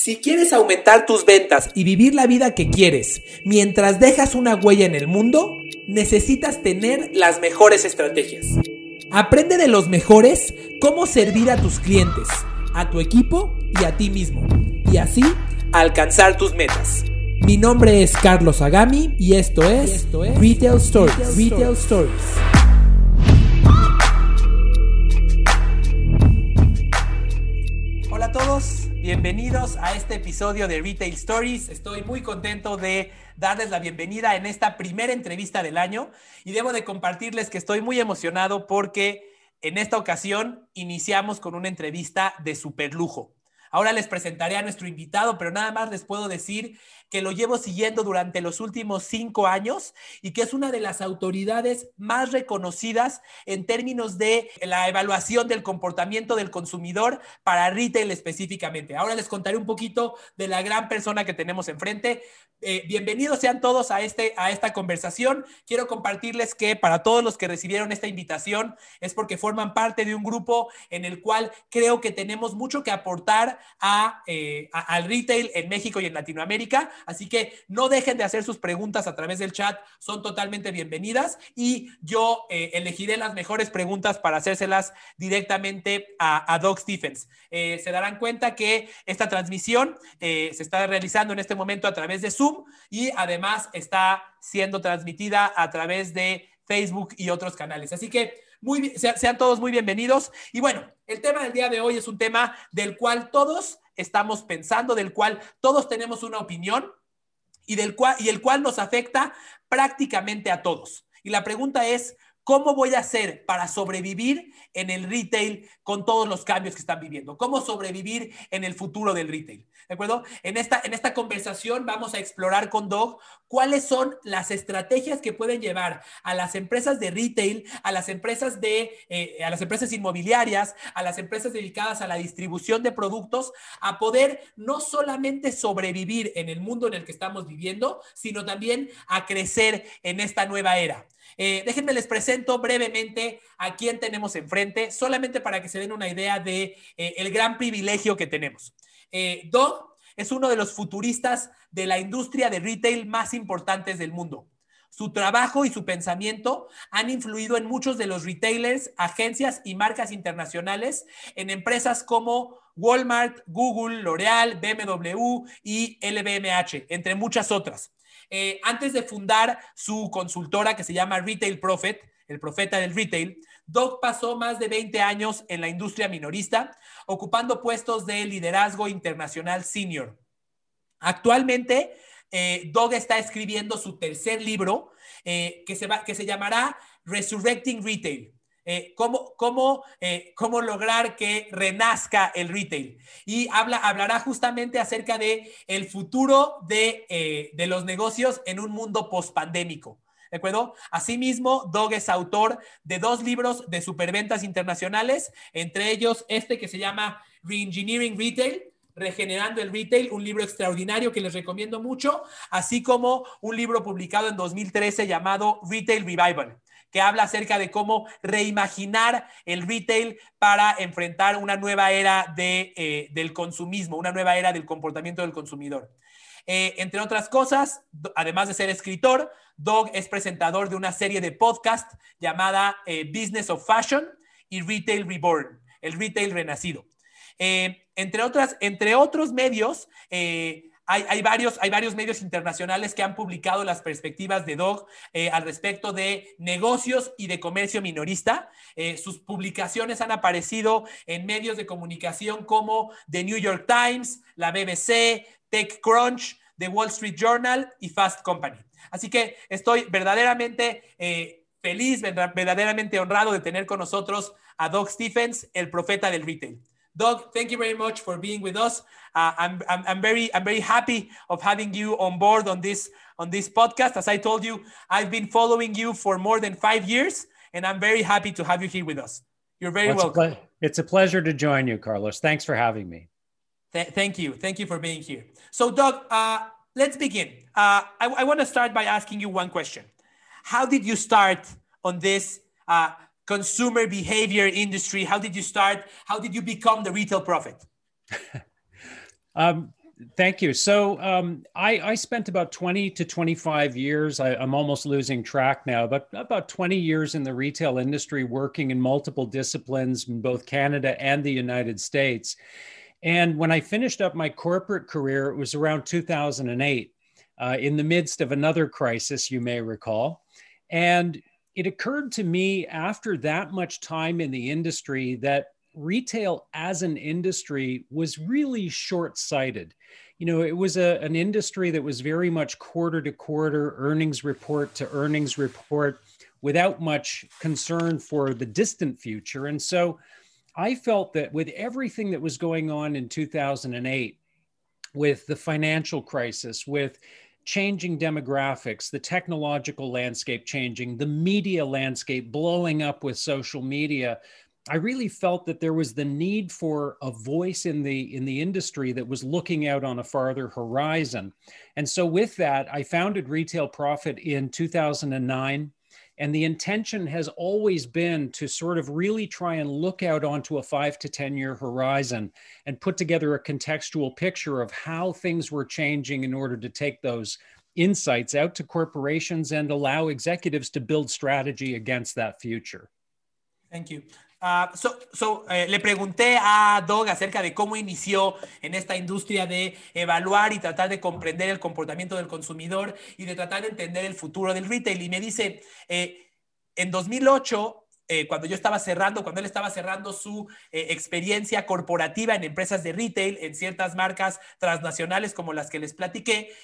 Si quieres aumentar tus ventas y vivir la vida que quieres mientras dejas una huella en el mundo, necesitas tener las mejores estrategias. Aprende de los mejores cómo servir a tus clientes, a tu equipo y a ti mismo, y así alcanzar tus metas. Mi nombre es Carlos Agami y esto es, Retail Stories. Hola a todos, Bienvenidos a este episodio de Retail Stories. Estoy muy contento de darles la bienvenida en esta primera entrevista del año y debo de compartirles que estoy muy emocionado porque en esta ocasión iniciamos con una entrevista de super lujo. Ahora les presentaré a nuestro invitado, pero nada más les puedo decir que lo llevo siguiendo durante los últimos cinco años y que es una de las autoridades más reconocidas en términos de la evaluación del comportamiento del consumidor para retail específicamente. Ahora les contaré un poquito de la gran persona que tenemos enfrente. Eh, bienvenidos sean todos a, este, a esta conversación. Quiero compartirles que para todos los que recibieron esta invitación es porque forman parte de un grupo en el cual creo que tenemos mucho que aportar a, eh, al retail en México y en Latinoamérica. Así que no dejen de hacer sus preguntas a través del chat, son totalmente bienvenidas y yo eh, elegiré las mejores preguntas para hacérselas directamente a, Doc Stephens. Eh, se darán cuenta que esta transmisión eh, se está realizando en este momento a través de Zoom y además está siendo transmitida a través de Facebook y otros canales. Así que muy, sean todos muy bienvenidos. Y bueno, el tema del día de hoy es un tema del cual todos estamos pensando, del cual todos tenemos una opinión y, del cual, y el cual nos afecta prácticamente a todos. Y la pregunta es, ¿Cómo voy a hacer para sobrevivir en el retail con todos los cambios que están viviendo? ¿Cómo sobrevivir en el futuro del retail? ¿De acuerdo? En esta, en esta conversación vamos a explorar con Dog cuáles son las estrategias que pueden llevar a las empresas de retail, a las empresas de, eh, a las empresas inmobiliarias, a las empresas dedicadas a la distribución de productos, a poder no solamente sobrevivir en el mundo en el que estamos viviendo, sino también a crecer en esta nueva era. Eh, déjenme les presento brevemente a quién tenemos enfrente, solamente para que se den una idea de eh, el gran privilegio que tenemos. Eh, Doug es uno de los futuristas de la industria de retail más importantes del mundo. Su trabajo y su pensamiento han influido en muchos de los retailers, agencias y marcas internacionales en empresas como Walmart, Google, L'Oreal, BMW y LVMH, entre muchas otras. Eh, antes de fundar su consultora que se llama Retail Prophet, el profeta del retail, Doug pasó más de 20 años en la industria minorista, ocupando puestos de liderazgo internacional senior. Actualmente, eh, Doug está escribiendo su tercer libro eh, que, se va, que se llamará Resurrecting Retail. Eh, cómo, cómo, eh, cómo, lograr que renazca el retail. Y habla, hablará justamente acerca de el futuro de, eh, de los negocios en un mundo pospandémico. ¿De acuerdo? Asimismo, Dog es autor de dos libros de superventas internacionales, entre ellos este que se llama Reengineering Retail, Regenerando el Retail, un libro extraordinario que les recomiendo mucho, así como un libro publicado en 2013 llamado Retail Revival que habla acerca de cómo reimaginar el retail para enfrentar una nueva era de, eh, del consumismo, una nueva era del comportamiento del consumidor. Eh, entre otras cosas, además de ser escritor, Doug es presentador de una serie de podcast llamada eh, Business of Fashion y Retail Reborn, el retail renacido. entre, otras, entre otros medios, hay, varios, medios internacionales que han publicado las perspectivas de Dog eh, al respecto de negocios y de comercio minorista. Eh, sus publicaciones han aparecido en medios de comunicación como The New York Times, la BBC, TechCrunch, The Wall Street Journal y Fast Company. Así que estoy verdaderamente eh, feliz, verdaderamente honrado de tener con nosotros a Doug Stephens, el profeta del retail. Doug, thank you very much for being with us. Uh, I'm, I'm, I'm, very I'm very happy of having you on board on this on this podcast. As I told you, I've been following you for more than five years, and I'm very happy to have you here with us. You're very well, welcome. It's a, it's a pleasure to join you, Carlos. Thanks for having me. Th thank you. Thank you for being here. So, Doug, uh, let's begin. Uh, I, I want to start by asking you one question. How did you start on this? Uh, consumer behavior industry? How did you start? How did you become the retail prophet? um, thank you. So um, I, I, spent about 20 to 25 years, I, am almost losing track now, but about 20 years in the retail industry, working in multiple disciplines in both Canada and the United States. And when I finished up my corporate career, it was around 2008, uh, in the midst of another crisis, you may recall. And it occurred to me after that much time in the industry that retail as an industry was really short sighted. You know, it was a, an industry that was very much quarter to quarter, earnings report to earnings report, without much concern for the distant future. And so I felt that with everything that was going on in 2008, with the financial crisis, with changing demographics, the technological landscape changing, the media landscape blowing up with social media, I really felt that there was the need for a voice in the in the industry that was looking out on a farther horizon. And so with that, I founded Retail Prophet in 2009 and the intention has always been to sort of really try and look out onto a five to 10 year horizon and put together a contextual picture of how things were changing in order to take those insights out to corporations and allow executives to build strategy against that future. Thank you. Uh, so, so eh, le pregunté a Doug acerca de cómo inició en esta industria de evaluar y tratar de comprender el comportamiento del consumidor y de tratar de entender el futuro del retail. Y me dice, eh, en 2008, eh, cuando yo estaba cerrando, cuando él estaba cerrando su experiencia corporativa en empresas de retail, en ciertas marcas transnacionales como las que les platiqué,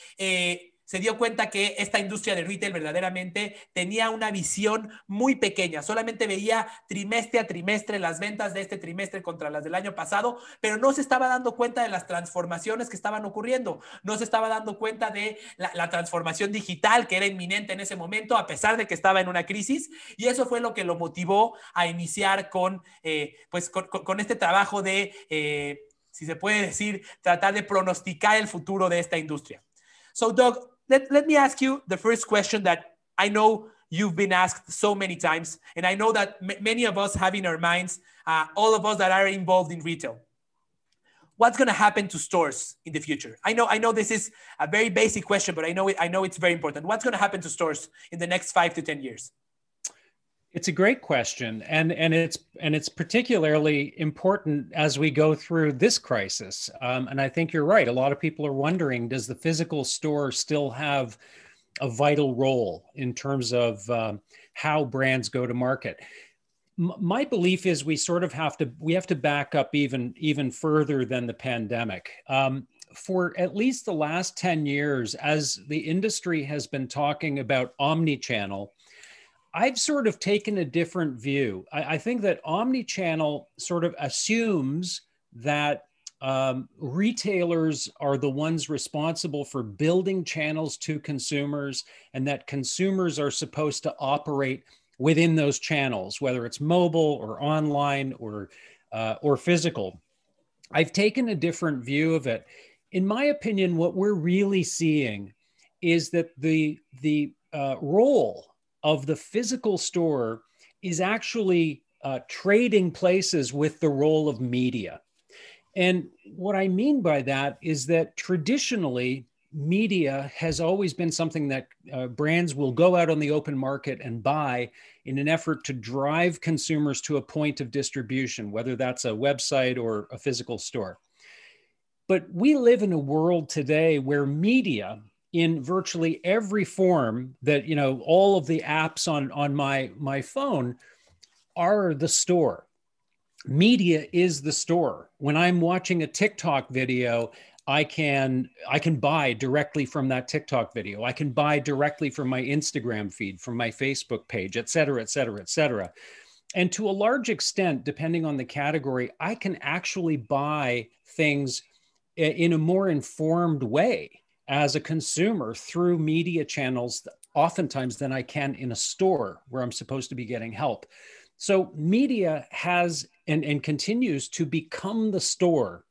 se dio cuenta que esta industria de retail verdaderamente tenía una visión muy pequeña. Solamente veía trimestre a trimestre las ventas de este trimestre contra las del año pasado, pero no se estaba dando cuenta de las transformaciones que estaban ocurriendo. No se estaba dando cuenta de la, transformación digital que era inminente en ese momento, a pesar de que estaba en una crisis. Y eso fue lo que lo motivó a iniciar con, eh, pues, con, este trabajo de... Eh, si se puede decir, tratar de pronosticar el futuro de esta industria. So, Doug, let, let me ask you the first question that I know you've been asked so many times, and I know that many of us have in our minds, uh, all of us that are involved in retail. What's going to happen to stores in the future? I know, I know this is a very basic question, but I know, it, I know it's very important. What's going to happen to stores in the next five to ten years? It's a great question, and and it's and it's particularly important as we go through this crisis. Um, and I think you're right. A lot of people are wondering: Does the physical store still have a vital role in terms of um, how brands go to market? M- my belief is we sort of have to we have to back up even even further than the pandemic. Um, for at least the last 10 years, as the industry has been talking about omni-channel, I've sort of taken a different view. I, I think that omni-channel sort of assumes that um, retailers are the ones responsible for building channels to consumers, and that consumers are supposed to operate within those channels, whether it's mobile or online or uh, or physical. I've taken a different view of it. In my opinion, what we're really seeing is that the the uh, role of the physical store is actually uh, trading places with the role of media. And what I mean by that is that traditionally, media has always been something that uh, brands will go out on the open market and buy in an effort to drive consumers to a point of distribution, whether that's a website or a physical store. But we live in a world today where media in virtually every form that you know all of the apps on on my my phone are the store. Media is the store. When i'm watching a tiktok video i can i can buy directly from that tiktok video. I can buy directly from my instagram feed from my facebook page et cetera et cetera et cetera. And to a large extent depending on the category i can actually buy things in a more informed way as a consumer through media channels oftentimes than I can in a store where I'm supposed to be getting help. So media has and, and continues to become the store.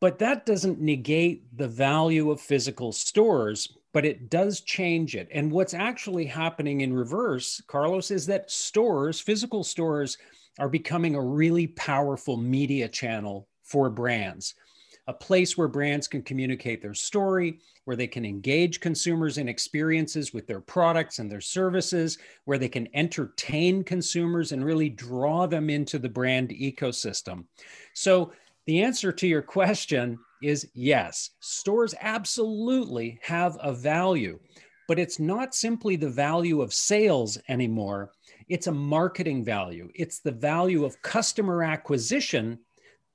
But that doesn't negate the value of physical stores, but it does change it. And what's actually happening in reverse, Carlos, is that stores, physical stores, are becoming a really powerful media channel for brands. A place where brands can communicate their story, where they can engage consumers in experiences with their products and their services, where they can entertain consumers and really draw them into the brand ecosystem. So, the answer to your question is yes, stores absolutely have a value, but it's not simply the value of sales anymore. It's a marketing value, it's the value of customer acquisition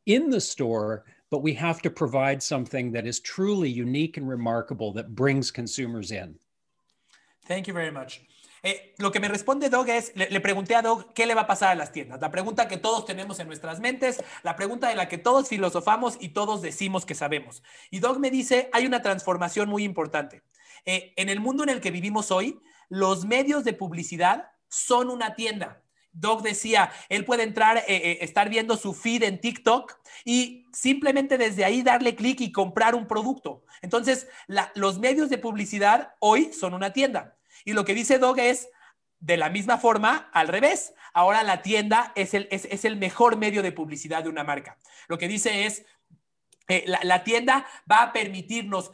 in the store but we have to provide something that is truly unique and remarkable that brings consumers in. Thank you very much. Eh, lo que me responde Doug es, le, pregunté a Doug qué le va a pasar a las tiendas. La pregunta que todos tenemos en nuestras mentes, la pregunta de la que todos filosofamos y todos decimos que sabemos. Y Doug me dice, hay una transformación muy importante. Eh, en el mundo en el que vivimos hoy, los medios de publicidad son una tienda. Doug decía, él puede entrar, eh, eh, estar viendo su feed en TikTok y simplemente desde ahí darle clic y comprar un producto. Entonces, los medios de publicidad hoy son una tienda. Y lo que dice Doug es, de la misma forma, al revés. Ahora la tienda es el, es, el mejor medio de publicidad de una marca. Lo que dice es, eh, la, tienda va a permitirnos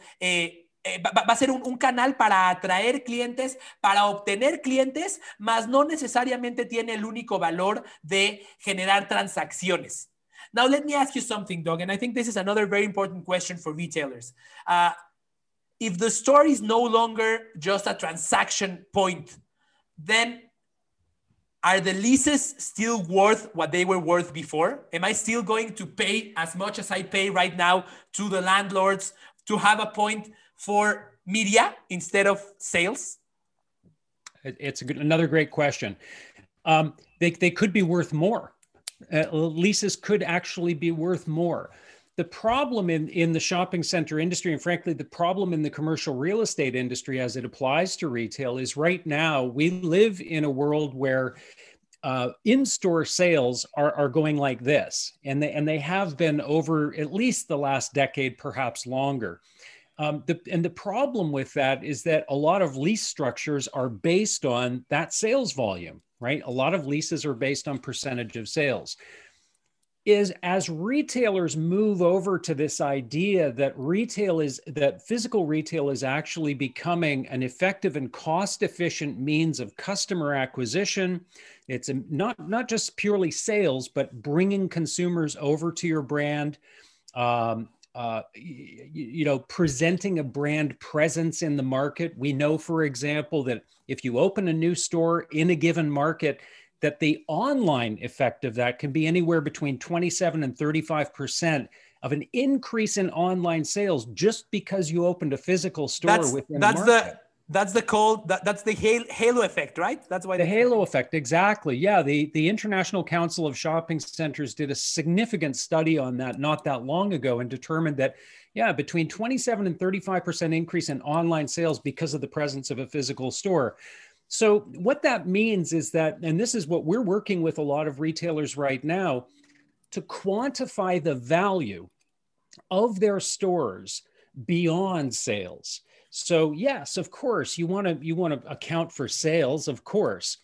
va, va, a ser un, canal para atraer clientes, para obtener clientes, mas no necesariamente tiene el único valor de generar transacciones. Now, let me ask you something, Doug, and I think this is another very important question for retailers. Uh, if the store is no longer just a transaction point, then are the leases still worth what they were worth before? Am I still going to pay as much as I pay right now to the landlords to have a point for media instead of sales? It's good, another great question. Um, they, they could be worth more. Uh, leases could actually be worth more. The problem in, in the shopping center industry, and frankly, the problem in the commercial real estate industry as it applies to retail, is right now we live in a world where uh, in-store sales are, are going like this, and they and they have been over at least the last decade, perhaps longer. Um, the, and the problem with that is that a lot of lease structures are based on that sales volume, right? A lot of leases are based on percentage of sales. Is as retailers move over to this idea that retail is that physical retail is actually becoming an effective and cost efficient means of customer acquisition. It's not, not just purely sales, but bringing consumers over to your brand. Um, uh, you, you know, presenting a brand presence in the market. We know, for example, that if you open a new store in a given market, that the online effect of that can be anywhere between 27 and 35 percent of an increase in online sales just because you opened a physical store that's, within that's the that's the called that, that's the halo effect, right? That's why the halo effect exactly. Yeah, the the International Council of Shopping Centers did a significant study on that not that long ago and determined that yeah, between 27 and 35% increase in online sales because of the presence of a physical store. So what that means is that and this is what we're working with a lot of retailers right now to quantify the value of their stores beyond sales. So yes, of course, you want to you want to account for sales, of course,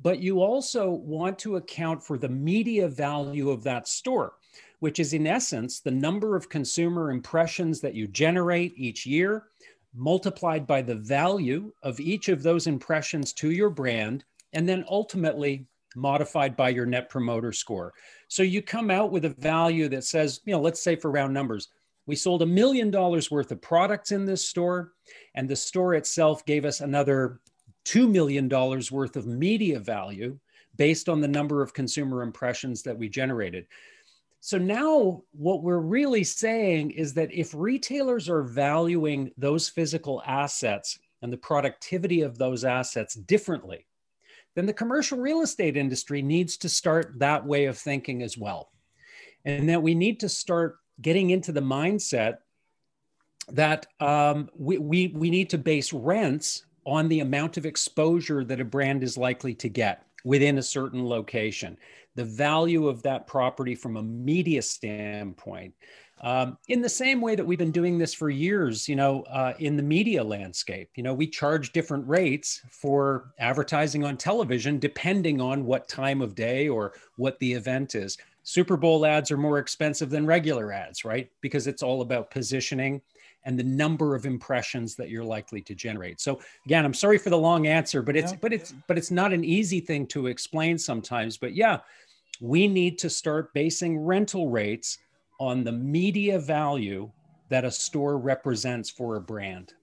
but you also want to account for the media value of that store, which is in essence the number of consumer impressions that you generate each year multiplied by the value of each of those impressions to your brand and then ultimately modified by your net promoter score. So you come out with a value that says, you know, let's say for round numbers, we sold a million dollars worth of products in this store, and the store itself gave us another $2 million worth of media value based on the number of consumer impressions that we generated. So now, what we're really saying is that if retailers are valuing those physical assets and the productivity of those assets differently, then the commercial real estate industry needs to start that way of thinking as well. And that we need to start getting into the mindset that um, we, we, we need to base rents on the amount of exposure that a brand is likely to get within a certain location, the value of that property from a media standpoint. Um, in the same way that we've been doing this for years, you know, uh, in the media landscape, you know, we charge different rates for advertising on television depending on what time of day or what the event is. Super Bowl ads are more expensive than regular ads, right? Because it's all about positioning and the number of impressions that you're likely to generate. So again, I'm sorry for the long answer, but it's yeah. but it's but it's not an easy thing to explain sometimes. But yeah, we need to start basing rental rates on the media value that a store represents for a brand.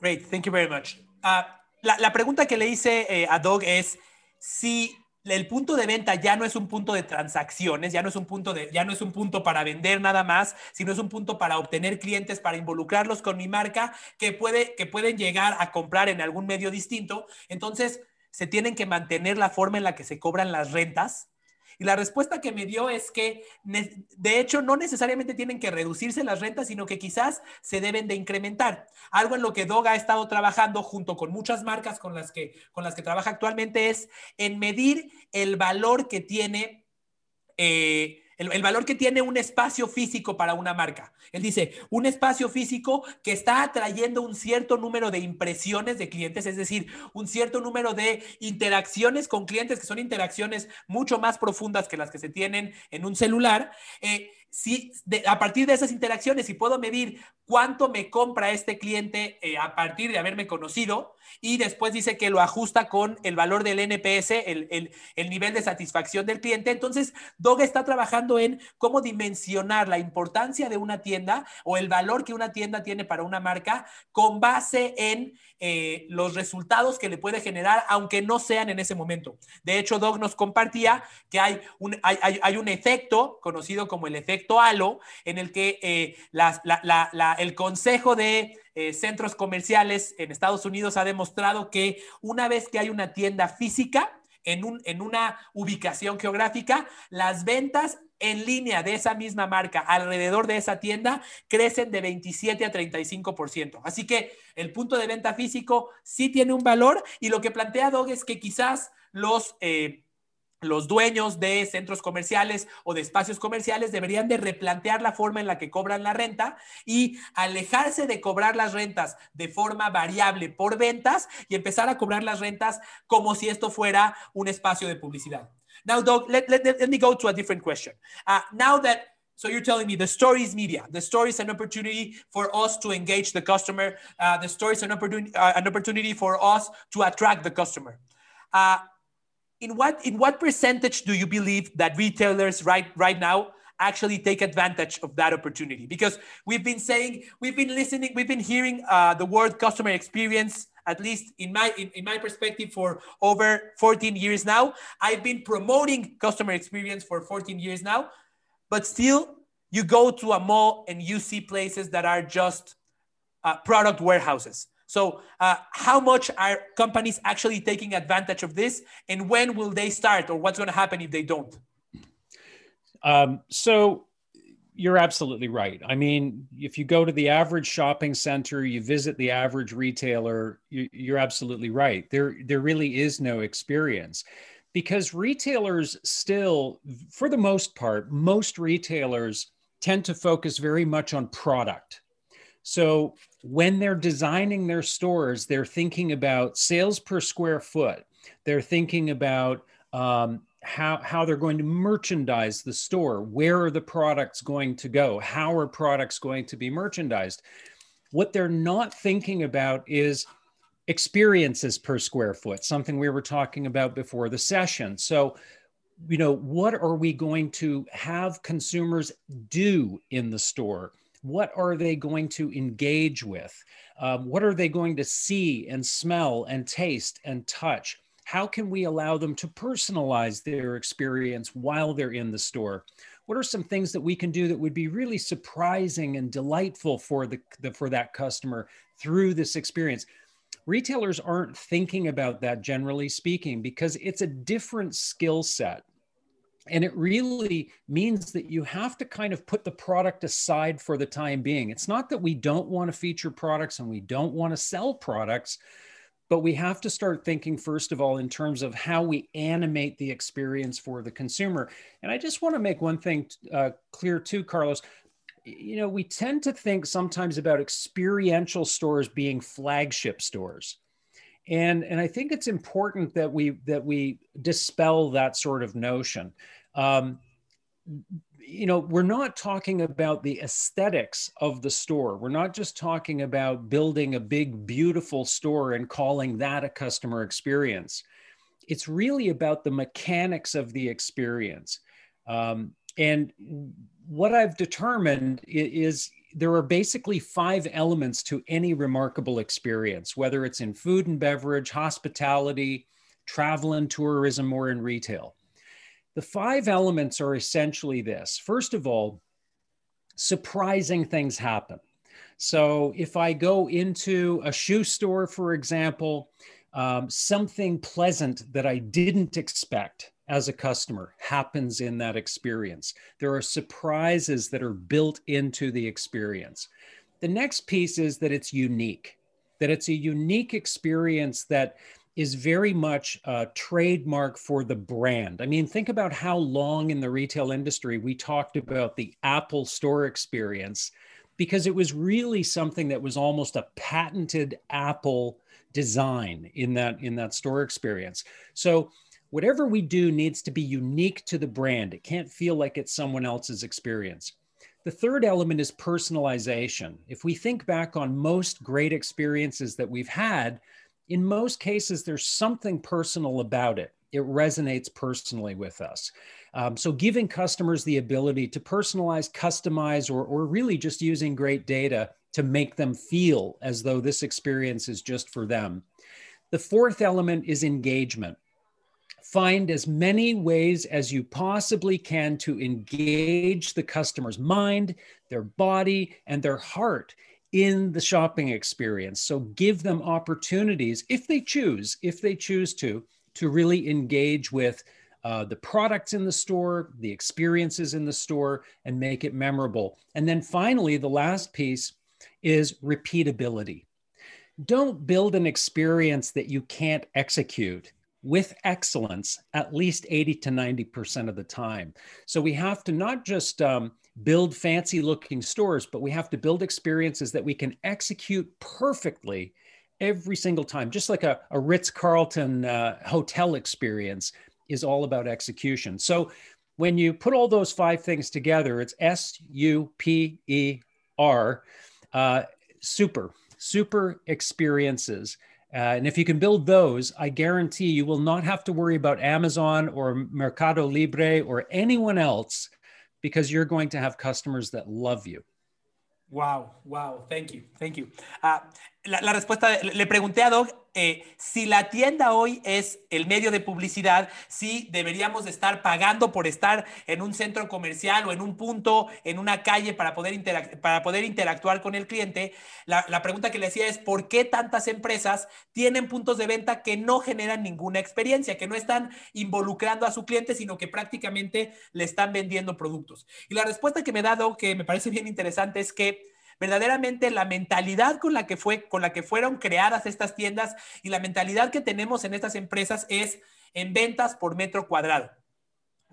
Great, thank you very much. Uh, la, la, pregunta que le hice eh, a Doug es si el punto de venta ya no es un punto de transacciones, ya no es un punto de, ya no es un punto para vender nada más, sino es un punto para obtener clientes, para involucrarlos con mi marca que puede, que pueden llegar a comprar en algún medio distinto. Entonces, se tienen que mantener la forma en la que se cobran las rentas, y la respuesta que me dio es que, de hecho, no necesariamente tienen que reducirse las rentas, sino que quizás se deben de incrementar. Algo en lo que Doga ha estado trabajando junto con muchas marcas con las que, con las que trabaja actualmente es en medir el valor que tiene. Eh, el, valor que tiene un espacio físico para una marca. Él dice, un espacio físico que está atrayendo un cierto número de impresiones de clientes, es decir, un cierto número de interacciones con clientes, que son interacciones mucho más profundas que las que se tienen en un celular. Eh, si a partir de esas interacciones, si puedo medir cuánto me compra este cliente eh, a partir de haberme conocido, y después dice que lo ajusta con el valor del NPS, el, el nivel de satisfacción del cliente. Entonces, Dog está trabajando en cómo dimensionar la importancia de una tienda o el valor que una tienda tiene para una marca con base en eh, los resultados que le puede generar, aunque no sean en ese momento. De hecho, Doug nos compartía que hay un, hay, un efecto conocido como el efecto halo, en el que eh, el consejo de eh, centros comerciales en Estados Unidos ha demostrado que una vez que hay una tienda física, en, un, en, una ubicación geográfica, las ventas en línea de esa misma marca alrededor de esa tienda crecen de 27 a 35%. Así que el punto de venta físico sí tiene un valor y lo que plantea Dog es que quizás los... Eh, los dueños de centros comerciales o de espacios comerciales deberían de replantear la forma en la que cobran la renta y alejarse de cobrar las rentas de forma variable por ventas y empezar a cobrar las rentas como si esto fuera un espacio de publicidad. Now, Doug, let, me go to a different question. Uh, now that so you're telling me the story is media. The story is an opportunity for us to engage the customer. Uh, the story is an opportunity, uh, an opportunity for us to attract the customer. In what in what percentage do you believe that retailers right right now actually take advantage of that opportunity? Because we've been saying, we've been listening, we've been hearing uh, the word customer experience at least in my in, in, my perspective for over 14 years now i've been promoting customer experience for 14 years now but still you go to a mall and you see places that are just uh, product warehouses so uh, how much are companies actually taking advantage of this and when will they start or what's going to happen if they don't um, so you're absolutely right. I mean, if you go to the average shopping center, you visit the average retailer, you, are absolutely right. There, there really is no experience because retailers still, for the most part, most retailers tend to focus very much on product. So when they're designing their stores, they're thinking about sales per square foot. They're thinking about um, how, how they're going to merchandise the store. Where are the products going to go? How are products going to be merchandised? What they're not thinking about is experiences per square foot, something we were talking about before the session. So, you know, what are we going to have consumers do in the store? What are they going to engage with? Um, what are they going to see and smell and taste and touch? How can we allow them to personalize their experience while they're in the store? What are some things that we can do that would be really surprising and delightful for the, the for that customer through this experience? Retailers aren't thinking about that generally speaking because it's a different skill set. And it really means that you have to kind of put the product aside for the time being. It's not that we don't want to feature products and we don't want to sell products, but we have to start thinking first of all in terms of how we animate the experience for the consumer. And i just want to make one thing uh, clear too carlos. You know we tend to think sometimes about experiential stores being flagship stores and and i think it's important that we that we dispel that sort of notion Um, you know, we're not talking about the aesthetics of the store. We're not just talking about building a big, beautiful store and calling that a customer experience. It's really about the mechanics of the experience. Um, and what I've determined is there are basically five elements to any remarkable experience, whether it's in food and beverage, hospitality, travel and tourism, or in retail. The five elements are essentially this. First of all, surprising things happen. So if I go into a shoe store, for example, um, something pleasant that I didn't expect as a customer happens in that experience. There are surprises that are built into the experience. The next piece is that it's unique, that it's a unique experience that is very much a trademark for the brand. I mean, think about how long in the retail industry we talked about the Apple store experience because it was really something that was almost a patented Apple design in that in that store experience. So whatever we do needs to be unique to the brand. It can't feel like it's someone else's experience. The third element is personalization. If we think back on most great experiences that we've had, in most cases, there's something personal about it. It resonates personally with us. Um, so, giving customers the ability to personalize, customize, or, or really just using great data to make them feel as though this experience is just for them. The fourth element is engagement. Find as many ways as you possibly can to engage the customer's mind, their body, and their heart in the shopping experience. So give them opportunities if they choose, if they choose to, to really engage with uh, the products in the store, the experiences in the store, and make it memorable. And then finally, the last piece is repeatability. Don't build an experience that you can't execute with excellence at least 80 to 90% of the time. So we have to not just um, build fancy looking stores, but we have to build experiences that we can execute perfectly every single time, just like a, a Ritz Carlton uh, hotel experience is all about execution. So when you put all those five things together, it's S U P E R, uh, super, super experiences. Uh, and if you can build those, I guarantee you will not have to worry about Amazon or Mercado Libre or anyone else because you're going to have customers that love you. Wow, wow, thank you, thank you. Uh, la, respuesta, le pregunté a Doug Eh, si la tienda hoy es el medio de publicidad, si deberíamos de estar pagando por estar en un centro comercial o en un punto, en una calle para poder, para poder interactuar con el cliente. La, la, pregunta que le hacía es, ¿por qué tantas empresas tienen puntos de venta que no generan ninguna experiencia, que no están involucrando a su cliente, sino que prácticamente le están vendiendo productos? Y la respuesta que me ha dado, que me parece bien interesante, es que verdaderamente la mentalidad con la que fue, con la que fueron creadas estas tiendas y la mentalidad que tenemos en estas empresas es en ventas por metro cuadrado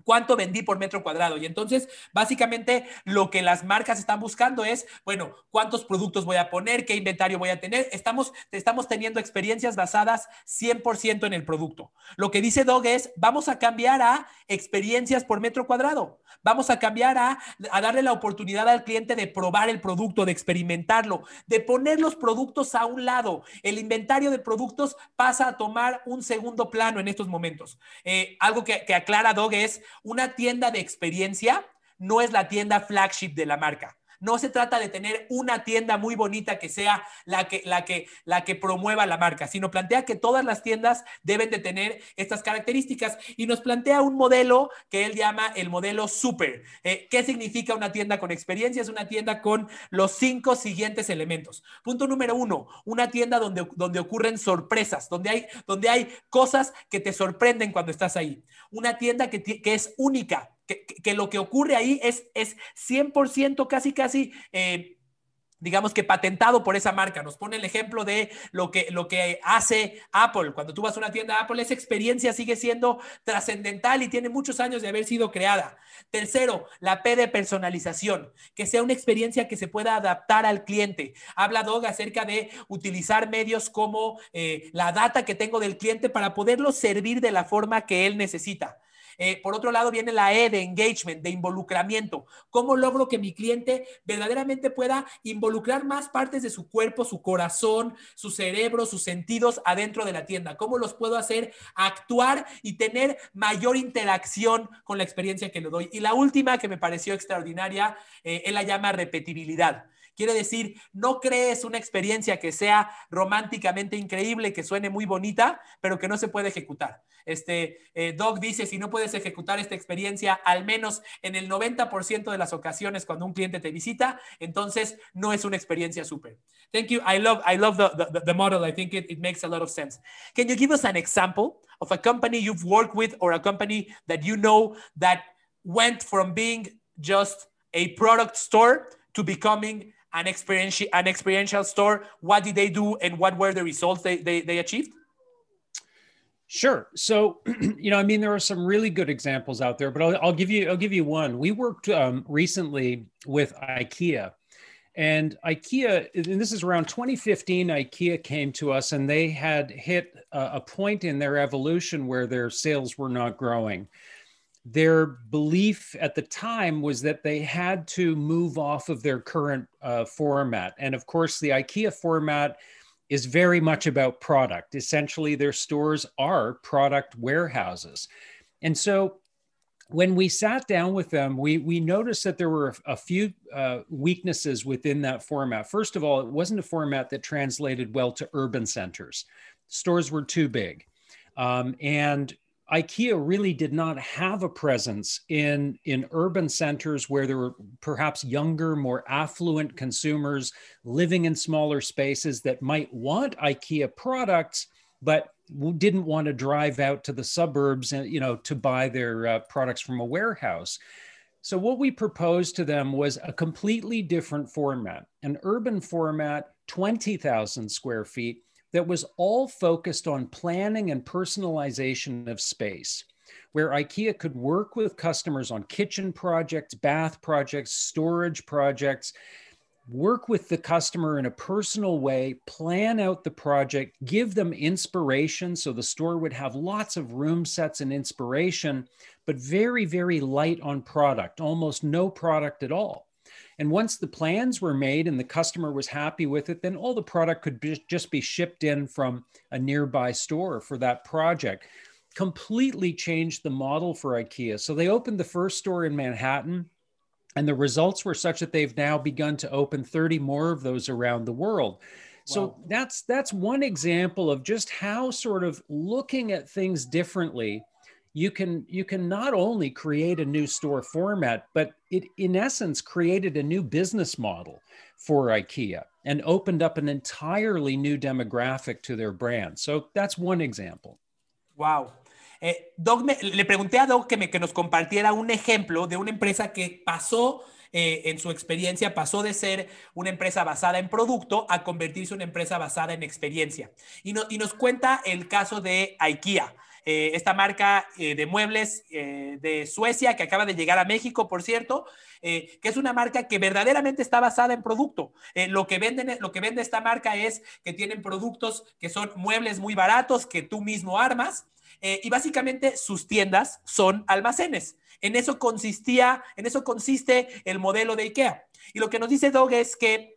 cuánto vendí por metro cuadrado. Y entonces, básicamente, lo que las marcas están buscando es, bueno, cuántos productos voy a poner, qué inventario voy a tener. Estamos, estamos teniendo experiencias basadas 100% en el producto. Lo que dice Dog es, vamos a cambiar a experiencias por metro cuadrado. Vamos a cambiar a, a darle la oportunidad al cliente de probar el producto, de experimentarlo, de poner los productos a un lado. El inventario de productos pasa a tomar un segundo plano en estos momentos. Eh, algo que, que aclara Dog es, una tienda de experiencia no es la tienda flagship de la marca. No se trata de tener una tienda muy bonita que sea la que, la que, la que promueva la marca, sino plantea que todas las tiendas deben de tener estas características y nos plantea un modelo que él llama el modelo super. Eh, ¿Qué significa una tienda con experiencia? Es una tienda con los cinco siguientes elementos. Punto número uno, una tienda donde, donde ocurren sorpresas, donde hay, donde hay cosas que te sorprenden cuando estás ahí. Una tienda que, que es única, que, lo que ocurre ahí es, es 100% casi, casi... Eh, digamos que patentado por esa marca. Nos pone el ejemplo de lo que, lo que hace Apple. Cuando tú vas a una tienda Apple, esa experiencia sigue siendo trascendental y tiene muchos años de haber sido creada. Tercero, la P de personalización, que sea una experiencia que se pueda adaptar al cliente. Habla Dog acerca de utilizar medios como eh, la data que tengo del cliente para poderlo servir de la forma que él necesita. Eh, por otro lado viene la E de engagement, de involucramiento. ¿Cómo logro que mi cliente verdaderamente pueda involucrar más partes de su cuerpo, su corazón, su cerebro, sus sentidos adentro de la tienda? ¿Cómo los puedo hacer actuar y tener mayor interacción con la experiencia que le doy? Y la última que me pareció extraordinaria, eh, él la llama repetibilidad. Quiere decir, no crees una experiencia que sea románticamente increíble, que suene muy bonita, pero que no se puede ejecutar. Este, eh, Doc dice, si no puedes ejecutar esta experiencia, al menos en el 90% de las ocasiones cuando un cliente te visita, entonces no es una experiencia súper. Thank you. I love, I love the, the, model. I think it, it makes a lot of sense. Can you give us an example of a company you've worked with or a company that you know that went from being just a product store to becoming an experiential, an experiential store? What did they do and what were the results they, they, they achieved? Sure. So, you know, I mean, there are some really good examples out there, but I'll, I'll give you, I'll give you one. We worked um, recently with IKEA, and IKEA, and this is around 2015. IKEA came to us, and they had hit a, a point in their evolution where their sales were not growing their belief at the time was that they had to move off of their current uh, format. And of course, the IKEA format is very much about product. Essentially, their stores are product warehouses. And so when we sat down with them, we, we noticed that there were a, few uh, weaknesses within that format. First of all, it wasn't a format that translated well to urban centers. Stores were too big. Um, and IKEA really did not have a presence in, in urban centers where there were perhaps younger, more affluent consumers living in smaller spaces that might want IKEA products, but didn't want to drive out to the suburbs and you know to buy their uh, products from a warehouse. So what we proposed to them was a completely different format, an urban format, 20,000 square feet that was all focused on planning and personalization of space, where IKEA could work with customers on kitchen projects, bath projects, storage projects, work with the customer in a personal way, plan out the project, give them inspiration. So the store would have lots of room sets and inspiration, but very, very light on product, almost no product at all. And once the plans were made and the customer was happy with it, then all the product could be, just be shipped in from a nearby store for that project. Completely changed the model for IKEA. So they opened the first store in Manhattan, and the results were such that they've now begun to open 30 more of those around the world. So wow. that's that's one example of just how sort of looking at things differently you can you can not only create a new store format but it in essence created a new business model for ikea and opened up an entirely new demographic to their brand so that's one example wow eh, Doug me, le pregunté a Doug que, me, que nos compartiera un ejemplo de una empresa que pasó eh, en su experiencia pasó de ser una empresa basada en producto a convertirse en una empresa basada en experiencia. Y, no, y nos cuenta el caso de IKEA. Eh, esta marca eh, de muebles eh, de Suecia que acaba de llegar a México, por cierto, que es una marca que verdaderamente está basada en producto. lo, que venden, lo que vende esta marca es que tienen productos que son muebles muy baratos que tú mismo armas. y básicamente sus tiendas son almacenes. En eso consistía, en eso consiste el modelo de IKEA. Y lo que nos dice Doug es que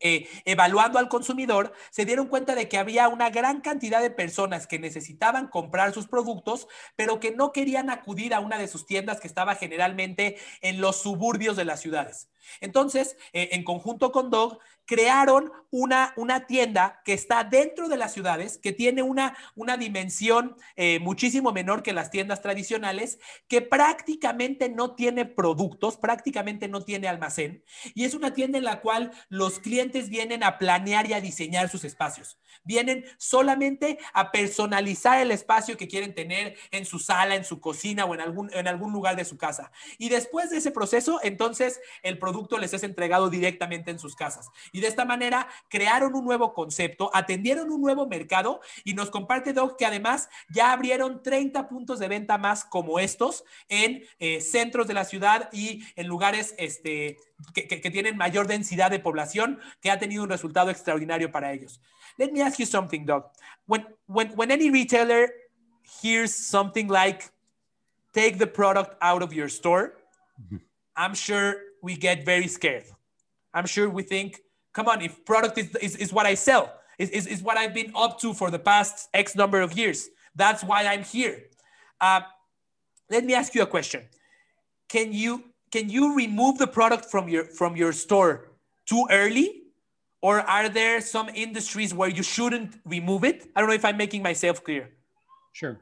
eh, evaluando al consumidor, se dieron cuenta de que había una gran cantidad de personas que necesitaban comprar sus productos, pero que no querían acudir a una de sus tiendas que estaba generalmente en los suburbios de las ciudades. Entonces, eh, en conjunto con Dog, crearon una, una tienda que está dentro de las ciudades, que tiene una, una dimensión eh, muchísimo menor que las tiendas tradicionales, que prácticamente no tiene productos, prácticamente no tiene almacén, y es una tienda en la cual los clientes vienen a planear y a diseñar sus espacios. Vienen solamente a personalizar el espacio que quieren tener en su sala, en su cocina o en algún, en algún lugar de su casa. Y después de ese proceso, entonces el producto les es entregado directamente en sus casas. De esta manera crearon un nuevo concepto, atendieron un nuevo mercado y nos comparte Doc que además ya abrieron 30 puntos de venta más como estos en eh, centros de la ciudad y en lugares este, que, que, que tienen mayor densidad de población, que ha tenido un resultado extraordinario para ellos. Let me ask you something, Doc. When, when, when any retailer hears something like take the product out of your store, mm-hmm. I'm sure we get very scared. I'm sure we think, come on, if product is, is, is what I sell, is, is, is what I've been up to for the past X number of years. That's why I'm here. Uh, let me ask you a question. Can you can you remove the product from your from your store too early? Or are there some industries where you shouldn't remove it? I don't know if I'm making myself clear. Sure.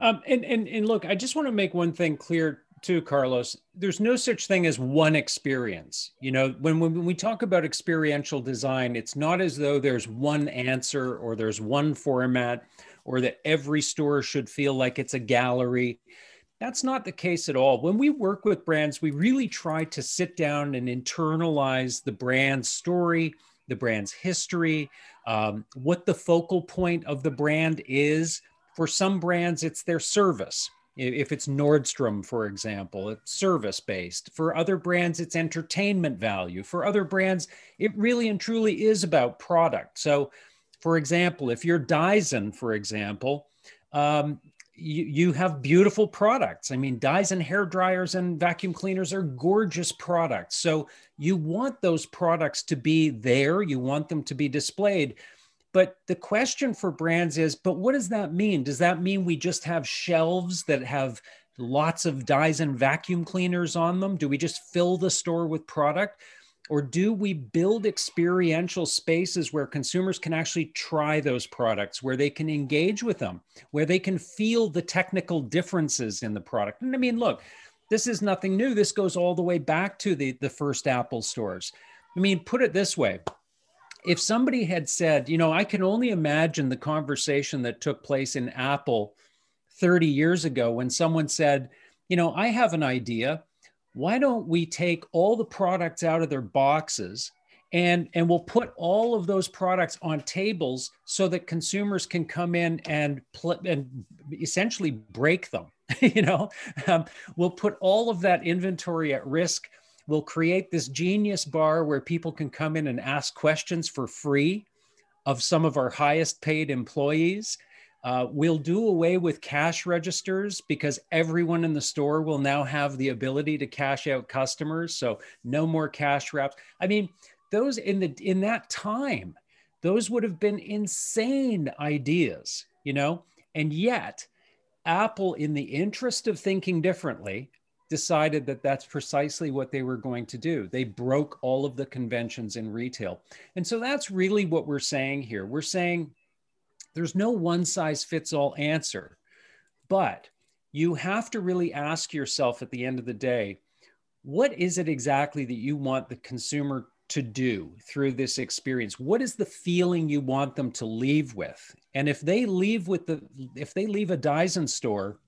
Um, and, and, and look, I just want to make one thing clear too, Carlos. There's no such thing as one experience. You know, when, when we talk about experiential design, it's not as though there's one answer or there's one format or that every store should feel like it's a gallery. That's not the case at all. When we work with brands, we really try to sit down and internalize the brand's story, the brand's history, um, what the focal point of the brand is. For some brands, it's their service. If it's Nordstrom, for example, it's service based. For other brands, it's entertainment value. For other brands, it really and truly is about product. So, for example, if you're Dyson, for example, um, you, you have beautiful products. I mean, Dyson hair dryers and vacuum cleaners are gorgeous products. So you want those products to be there, you want them to be displayed. But the question for brands is, but what does that mean? Does that mean we just have shelves that have lots of Dyson vacuum cleaners on them? Do we just fill the store with product? Or do we build experiential spaces where consumers can actually try those products, where they can engage with them, where they can feel the technical differences in the product? And I mean, look, this is nothing new. This goes all the way back to the, the first Apple stores. I mean, put it this way if somebody had said, you know, I can only imagine the conversation that took place in Apple 30 years ago when someone said, you know, I have an idea. Why don't we take all the products out of their boxes and and we'll put all of those products on tables so that consumers can come in and pl- and essentially break them you know? Um, we'll put all of that inventory at risk we'll create this genius bar where people can come in and ask questions for free of some of our highest paid employees uh, we'll do away with cash registers because everyone in the store will now have the ability to cash out customers. So no more cash wraps. I mean, those in the in that time, those would have been insane ideas, you know. And yet, Apple, in the interest of thinking differently, decided that that's precisely what they were going to do. They broke all of the conventions in retail. And so that's really what we're saying here. We're saying there's no one size fits all answer, but you have to really ask yourself at the end of the day what is it exactly that you want the consumer to do through this experience what is the feeling you want them to leave with and if they leave with the if they leave a dyson store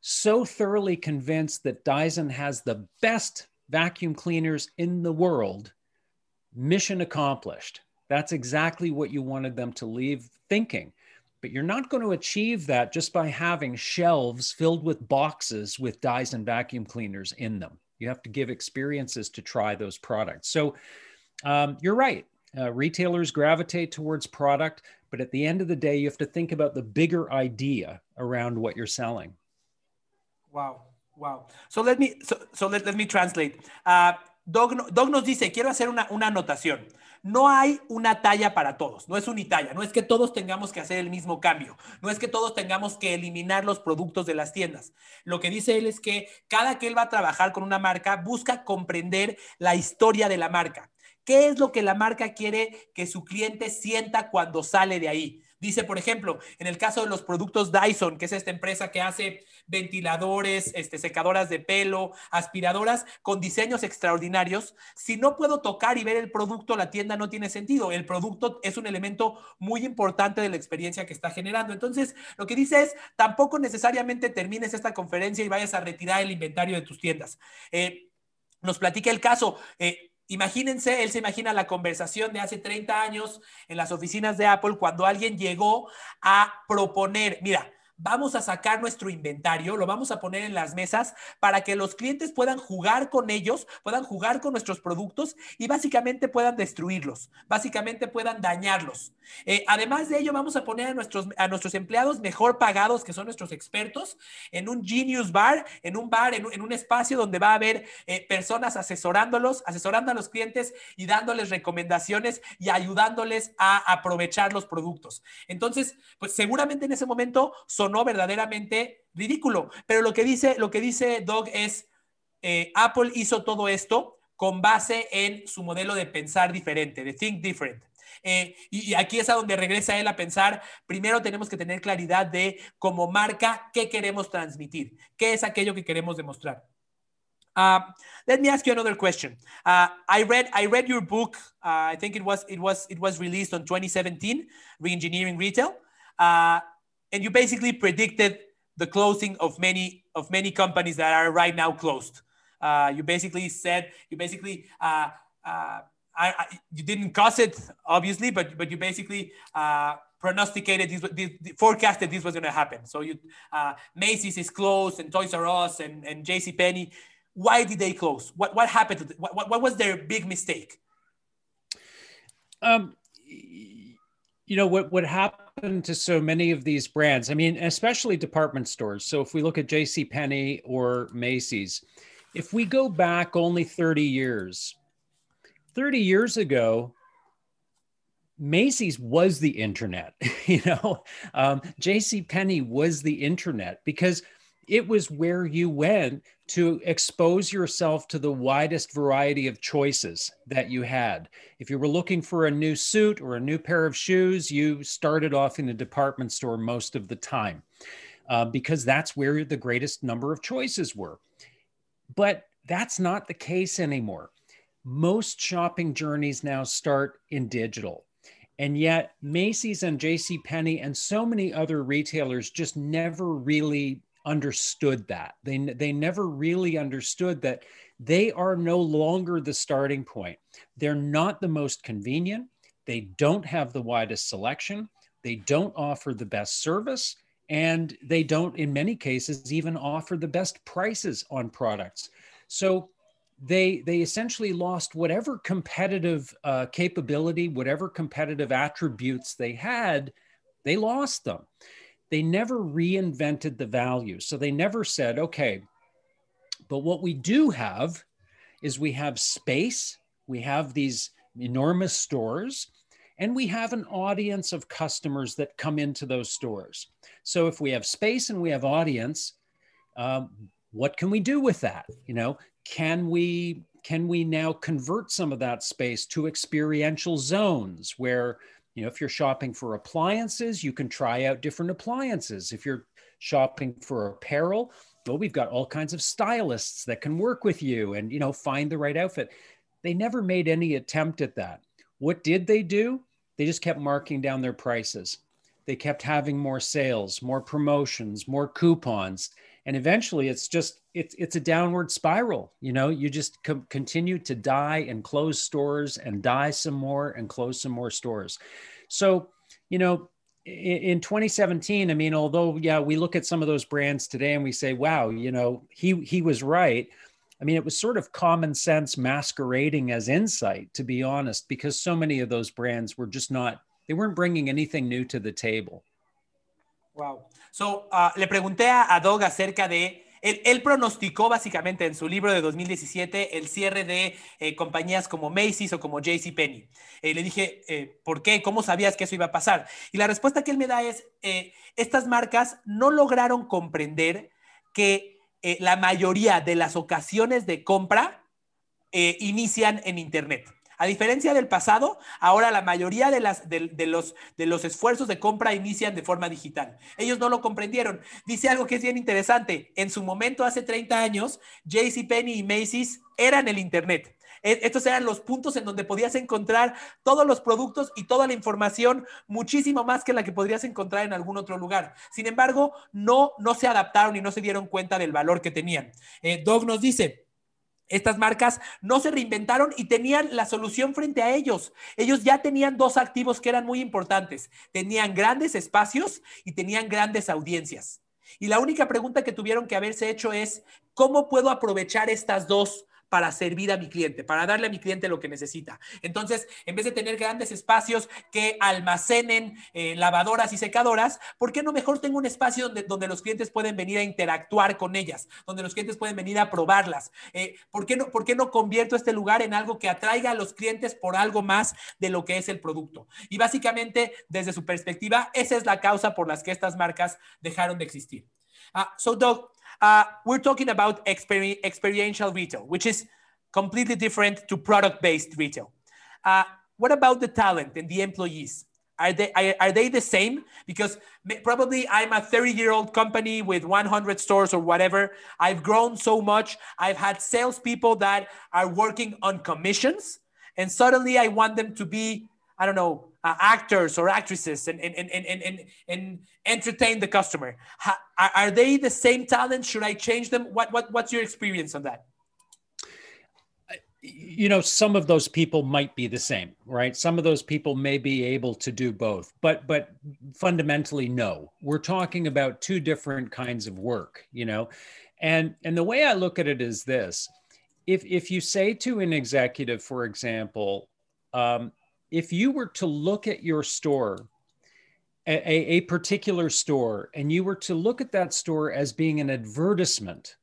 so thoroughly convinced that dyson has the best vacuum cleaners in the world mission accomplished that's exactly what you wanted them to leave thinking. But you're not going to achieve that just by having shelves filled with boxes with Dyson vacuum cleaners in them. You have to give experiences to try those products. So um, you're right. Uh, retailers gravitate towards product, but at the end of the day, you have to think about the bigger idea around what you're selling. Wow, wow. So let me so, let, let me translate. Uh, Doug, Doug nos dice, quiero hacer una, una anotación. no hay una talla para todos, no es unitalla, no es que todos tengamos que hacer el mismo cambio, no es que todos tengamos que eliminar los productos de las tiendas. Lo que dice él es que cada que él va a trabajar con una marca, busca comprender la historia de la marca. ¿Qué es lo que la marca quiere que su cliente sienta cuando sale de ahí? Dice, por ejemplo, en el caso de los productos Dyson, que es esta empresa que hace ventiladores, este, secadoras de pelo, aspiradoras con diseños extraordinarios, si no puedo tocar y ver el producto, la tienda no tiene sentido. El producto es un elemento muy importante de la experiencia que está generando. Entonces, lo que dice es, tampoco necesariamente termines esta conferencia y vayas a retirar el inventario de tus tiendas. Eh, nos platica el caso. Eh, Imagínense, él se imagina la conversación de hace 30 años en las oficinas de Apple cuando alguien llegó a proponer, mira, vamos a sacar nuestro inventario, lo vamos a poner en las mesas para que los clientes puedan jugar con ellos, puedan jugar con nuestros productos y básicamente puedan destruirlos, básicamente puedan dañarlos. Eh, además de ello, vamos a poner a nuestros, a nuestros empleados mejor pagados, que son nuestros expertos, en un Genius Bar, en un bar, en un, espacio donde va a haber eh, personas asesorándolos, asesorando a los clientes y dándoles recomendaciones y ayudándoles a aprovechar los productos. Entonces, pues seguramente en ese momento sonó verdaderamente ridículo, pero lo que dice, lo que dice Doug es, eh, Apple hizo todo esto con base en su modelo de pensar diferente, de think different. Eh, y, aquí es a donde regresa él a pensar, primero tenemos que tener claridad de como marca qué queremos transmitir, qué es aquello que queremos demostrar. Uh, let me ask you another question. Uh, I read I read your book. Uh, I think it was it was it was released on 2017, Reengineering Retail, and you basically predicted the closing of many of many companies that are right now closed. Uh, you basically said you basically uh, I, I, you didn't cause it, obviously, but but you basically uh, prognosticated this, this, forecasted this was going to happen. So you, uh, Macy's is closed, and Toys R Us, and and J.C. Penney. Why did they close? What what happened? To what, what was their big mistake? Um, you know what what happened to so many of these brands. I mean, especially department stores. So if we look at J.C. Penney or Macy's, if we go back only thirty years 30 years ago, Macy's was the internet, you know, um, J.C. Penney was the internet because it was where you went to expose yourself to the widest variety of choices that you had. If you were looking for a new suit or a new pair of shoes, you started off in a department store most of the time uh, because that's where the greatest number of choices were. But that's not the case anymore most shopping journeys now start in digital. And yet, Macy's and J.C. Penney and so many other retailers just never really understood that. They, they never really understood that they are no longer the starting point. They're not the most convenient. They don't have the widest selection. They don't offer the best service. And they don't, in many cases, even offer the best prices on products. So they they essentially lost whatever competitive uh, capability, whatever competitive attributes they had, they lost them. They never reinvented the value. So they never said, okay, but what we do have is we have space, we have these enormous stores, and we have an audience of customers that come into those stores. So if we have space and we have audience, um, what can we do with that? You know, can we can we now convert some of that space to experiential zones where you know if you're shopping for appliances you can try out different appliances. If you're shopping for apparel well we've got all kinds of stylists that can work with you and you know find the right outfit. They never made any attempt at that. What did they do? They just kept marking down their prices. They kept having more sales more promotions more coupons and eventually it's just it's it's a downward spiral you know? You just co- continue to die and close stores and die some more and close some more stores. So you know in, in 2017 i mean although yeah we look at some of those brands today and we say wow you know he he was right. I mean, it was sort of common sense masquerading as insight, to be honest, because so many of those brands were just not, they weren't bringing anything new to the table. Wow. So, uh, le pregunté a, Doug acerca de él, pronosticó básicamente en su libro de 2017 el cierre de eh, compañías como Macy's o como JCPenney. Eh, le dije, eh, ¿por qué? ¿Cómo sabías que eso iba a pasar? Y la respuesta que él me da es, eh, estas marcas no lograron comprender que la mayoría de las ocasiones de compra inician en Internet. A diferencia del pasado, ahora la mayoría de, las, de, los, de los esfuerzos de compra inician de forma digital. Ellos no lo comprendieron. Dice algo que es bien interesante. En su momento, hace 30 años, JCPenney y Macy's eran el Internet. E, estos eran los puntos en donde podías encontrar todos los productos y toda la información, muchísimo más que la que podrías encontrar en algún otro lugar. Sin embargo, no, no se adaptaron y no se dieron cuenta del valor que tenían. Eh, Doug nos dice, Estas marcas no se reinventaron y tenían la solución frente a ellos. Ellos ya tenían dos activos que eran muy importantes. Tenían grandes espacios y tenían grandes audiencias. Y la única pregunta que tuvieron que haberse hecho es, ¿cómo puedo aprovechar estas dos para servir a mi cliente, para darle a mi cliente lo que necesita. Entonces, en vez de tener grandes espacios que almacenen eh, lavadoras y secadoras, ¿por qué no mejor tengo un espacio donde, donde los clientes pueden venir a interactuar con ellas, donde los clientes pueden venir a probarlas? Eh, ¿por, qué no, ¿Por qué no convierto este lugar en algo que atraiga a los clientes por algo más de lo que es el producto? Y básicamente, desde su perspectiva, esa es la causa por las que estas marcas dejaron de existir. Uh, so, Doug, uh, we're talking about exper experiential retail, which is completely different to product-based retail. Uh, what about the talent and the employees? Are they, are, are they the same? Because probably I'm a 30 year old company with 100 stores or whatever. I've grown so much. I've had salespeople that are working on commissions. And suddenly I want them to be, I don't know, uh, actors or actresses and, and, and, and, and, and entertain the customer? How, are they the same talent? Should I change them? What, what, what's your experience on that? You know, some of those people might be the same, right? Some of those people may be able to do both, but but fundamentally, no. We're talking about two different kinds of work, you know, and and the way I look at it is this: if if you say to an executive, for example, um, if you were to look at your store, a, a, particular store, and you were to look at that store as being an advertisement,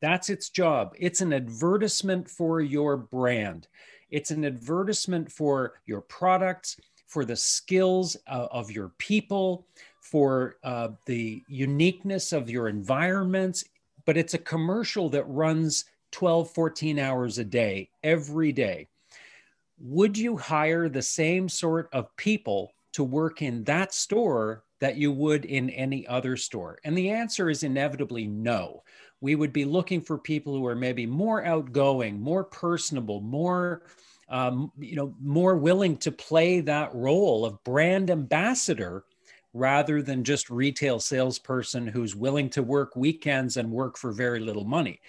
that's its job. It's an advertisement for your brand. It's an advertisement for your products, for the skills uh, of your people, for uh, the uniqueness of your environments. But it's a commercial that runs 12, 14 hours a day, every day would you hire the same sort of people to work in that store that you would in any other store? And the answer is inevitably no. We would be looking for people who are maybe more outgoing, more personable, more um, you know, more willing to play that role of brand ambassador rather than just retail salesperson who's willing to work weekends and work for very little money.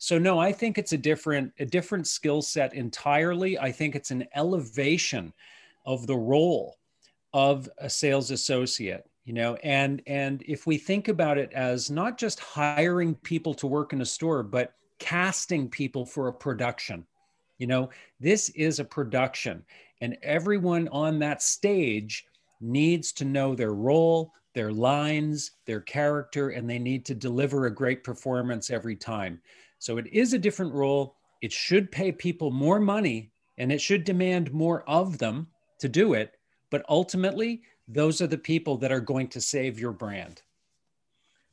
So no, I think it's a different a different skill set entirely. I think it's an elevation of the role of a sales associate you know and and if we think about it as not just hiring people to work in a store but casting people for a production you know this is a production and everyone on that stage needs to know their role their lines their character and they need to deliver a great performance every time so it is a different role. It should pay people more money and it should demand more of them to do it. But ultimately, those are the people that are going to save your brand.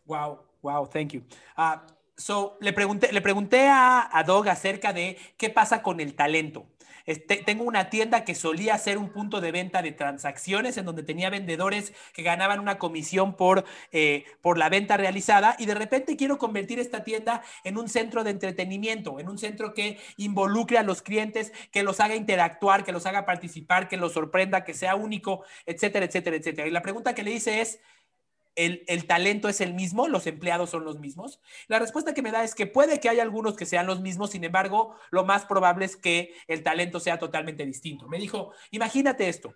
Wow, wow, thank you. Uh, so, le pregunté, le pregunté a, Doug acerca de qué pasa con el talento. Este, tengo una tienda que solía ser un punto de venta de transacciones en donde tenía vendedores que ganaban una comisión por, eh, por la venta realizada y de repente quiero convertir esta tienda en un centro de entretenimiento, en un centro que involucre a los clientes, que los haga interactuar, que los haga participar, que los sorprenda, que sea único, etcétera, etcétera, etcétera. Y la pregunta que le hice es, el, talento es el mismo, los empleados son los mismos? La respuesta que me da es que puede que haya algunos que sean los mismos, sin embargo, lo más probable es que el talento sea totalmente distinto. Me dijo, imagínate esto,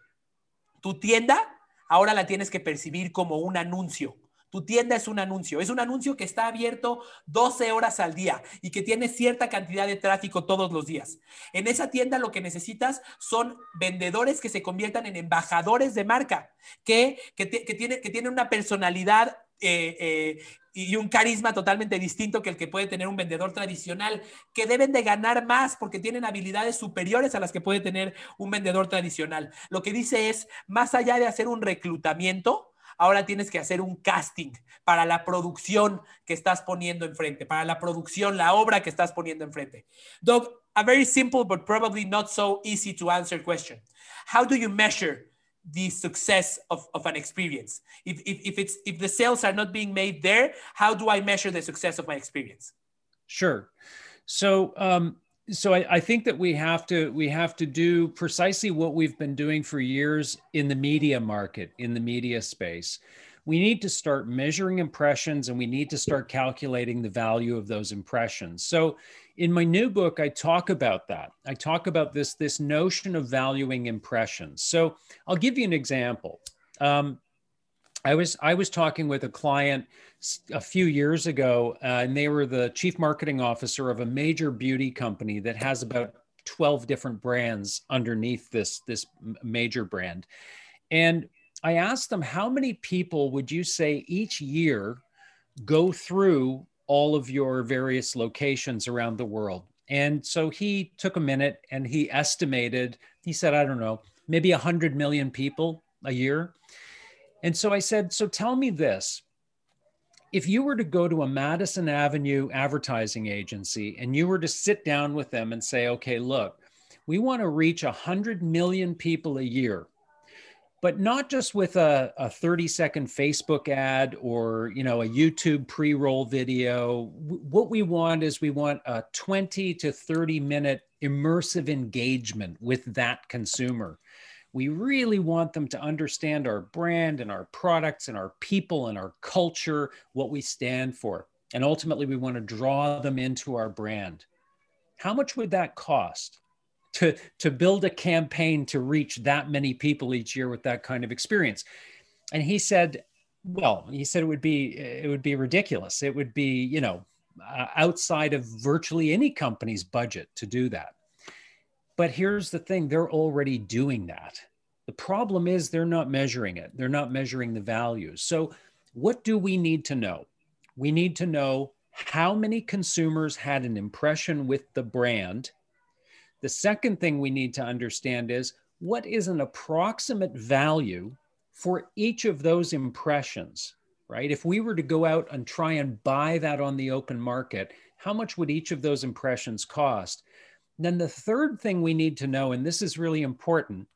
tu tienda ahora la tienes que percibir como un anuncio tu tienda es un anuncio. Es un anuncio que está abierto 12 horas al día y que tiene cierta cantidad de tráfico todos los días. En esa tienda lo que necesitas son vendedores que se conviertan en embajadores de marca, que, que, tiene, que tienen una personalidad eh, eh, y un carisma totalmente distinto que el que puede tener un vendedor tradicional, que deben de ganar más porque tienen habilidades superiores a las que puede tener un vendedor tradicional. Lo que dice es, más allá de hacer un reclutamiento, ahora tienes que hacer un casting para la producción que estás poniendo enfrente, para la producción, la obra que estás poniendo enfrente. Doug, a very simple but probably not so easy to answer question. How do you measure the success of, of an experience? If, if, if, it's, if the sales are not being made there, how do I measure the success of my experience? Sure. So um, so I, I, think that we have to we have to do precisely what we've been doing for years in the media market in the media space. We need to start measuring impressions and we need to start calculating the value of those impressions. So in my new book i talk about that. I talk about this this notion of valuing impressions. So i'll give you an example. Um, i was i was talking with a client a few years ago uh, and they were the chief marketing officer of a major beauty company that has about 12 different brands underneath this this major brand and i asked them how many people would you say each year go through all of your various locations around the world. And so he took a minute and he estimated, he said, I don't know, maybe 100 million people a year. And so I said, So tell me this. If you were to go to a Madison Avenue advertising agency and you were to sit down with them and say, okay, look, we want to reach 100 million people a year but not just with a, a 30 second facebook ad or you know a youtube pre-roll video what we want is we want a 20 to 30 minute immersive engagement with that consumer we really want them to understand our brand and our products and our people and our culture what we stand for. And ultimately we want to draw them into our brand. How much would that cost to to build a campaign to reach that many people each year with that kind of experience? And he said well he said it would be it would be ridiculous. It would be you know uh, outside of virtually any company's budget to do that but here's the thing they're already doing that. The problem is they're not measuring it. They're not measuring the values so what do we need to know? We need to know how many consumers had an impression with the brand. The second thing we need to understand is what is an approximate value for each of those impressions, right? If we were to go out and try and buy that on the open market, how much would each of those impressions cost? Then the third thing we need to know, and this is really important,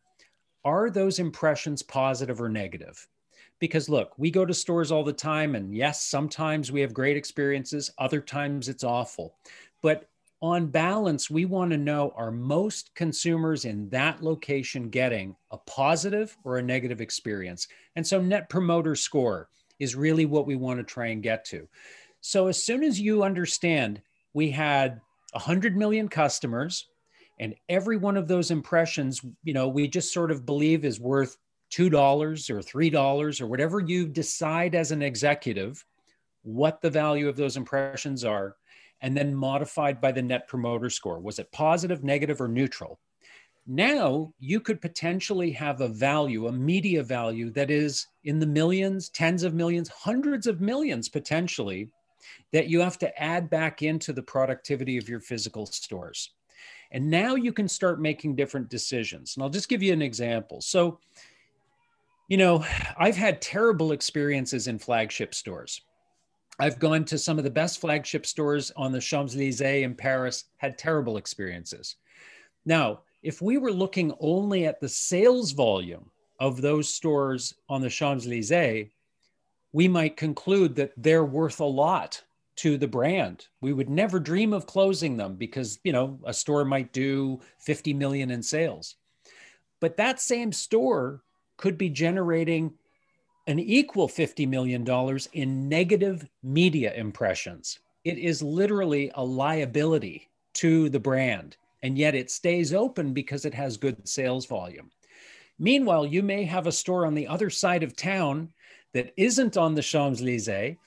are those impressions positive or negative? Because look, we go to stores all the time, and yes, sometimes we have great experiences, other times it's awful. But on balance, we want to know are most consumers in that location getting a positive or a negative experience? And so, net promoter score is really what we want to try and get to. So, as soon as you understand we had 100 million customers, and every one of those impressions, you know, we just sort of believe is worth $2 or $3 or whatever you decide as an executive what the value of those impressions are and then modified by the net promoter score. Was it positive, negative, or neutral? Now you could potentially have a value, a media value that is in the millions, tens of millions, hundreds of millions potentially, that you have to add back into the productivity of your physical stores. And now you can start making different decisions. And I'll just give you an example. So, you know, I've had terrible experiences in flagship stores. I've gone to some of the best flagship stores on the Champs Elysees in Paris, had terrible experiences. Now, if we were looking only at the sales volume of those stores on the Champs Elysees, we might conclude that they're worth a lot to the brand. We would never dream of closing them because, you know, a store might do 50 million in sales. But that same store could be generating an equal $50 million in negative media impressions. It is literally a liability to the brand, and yet it stays open because it has good sales volume. Meanwhile, you may have a store on the other side of town that isn't on the Champs Elysees,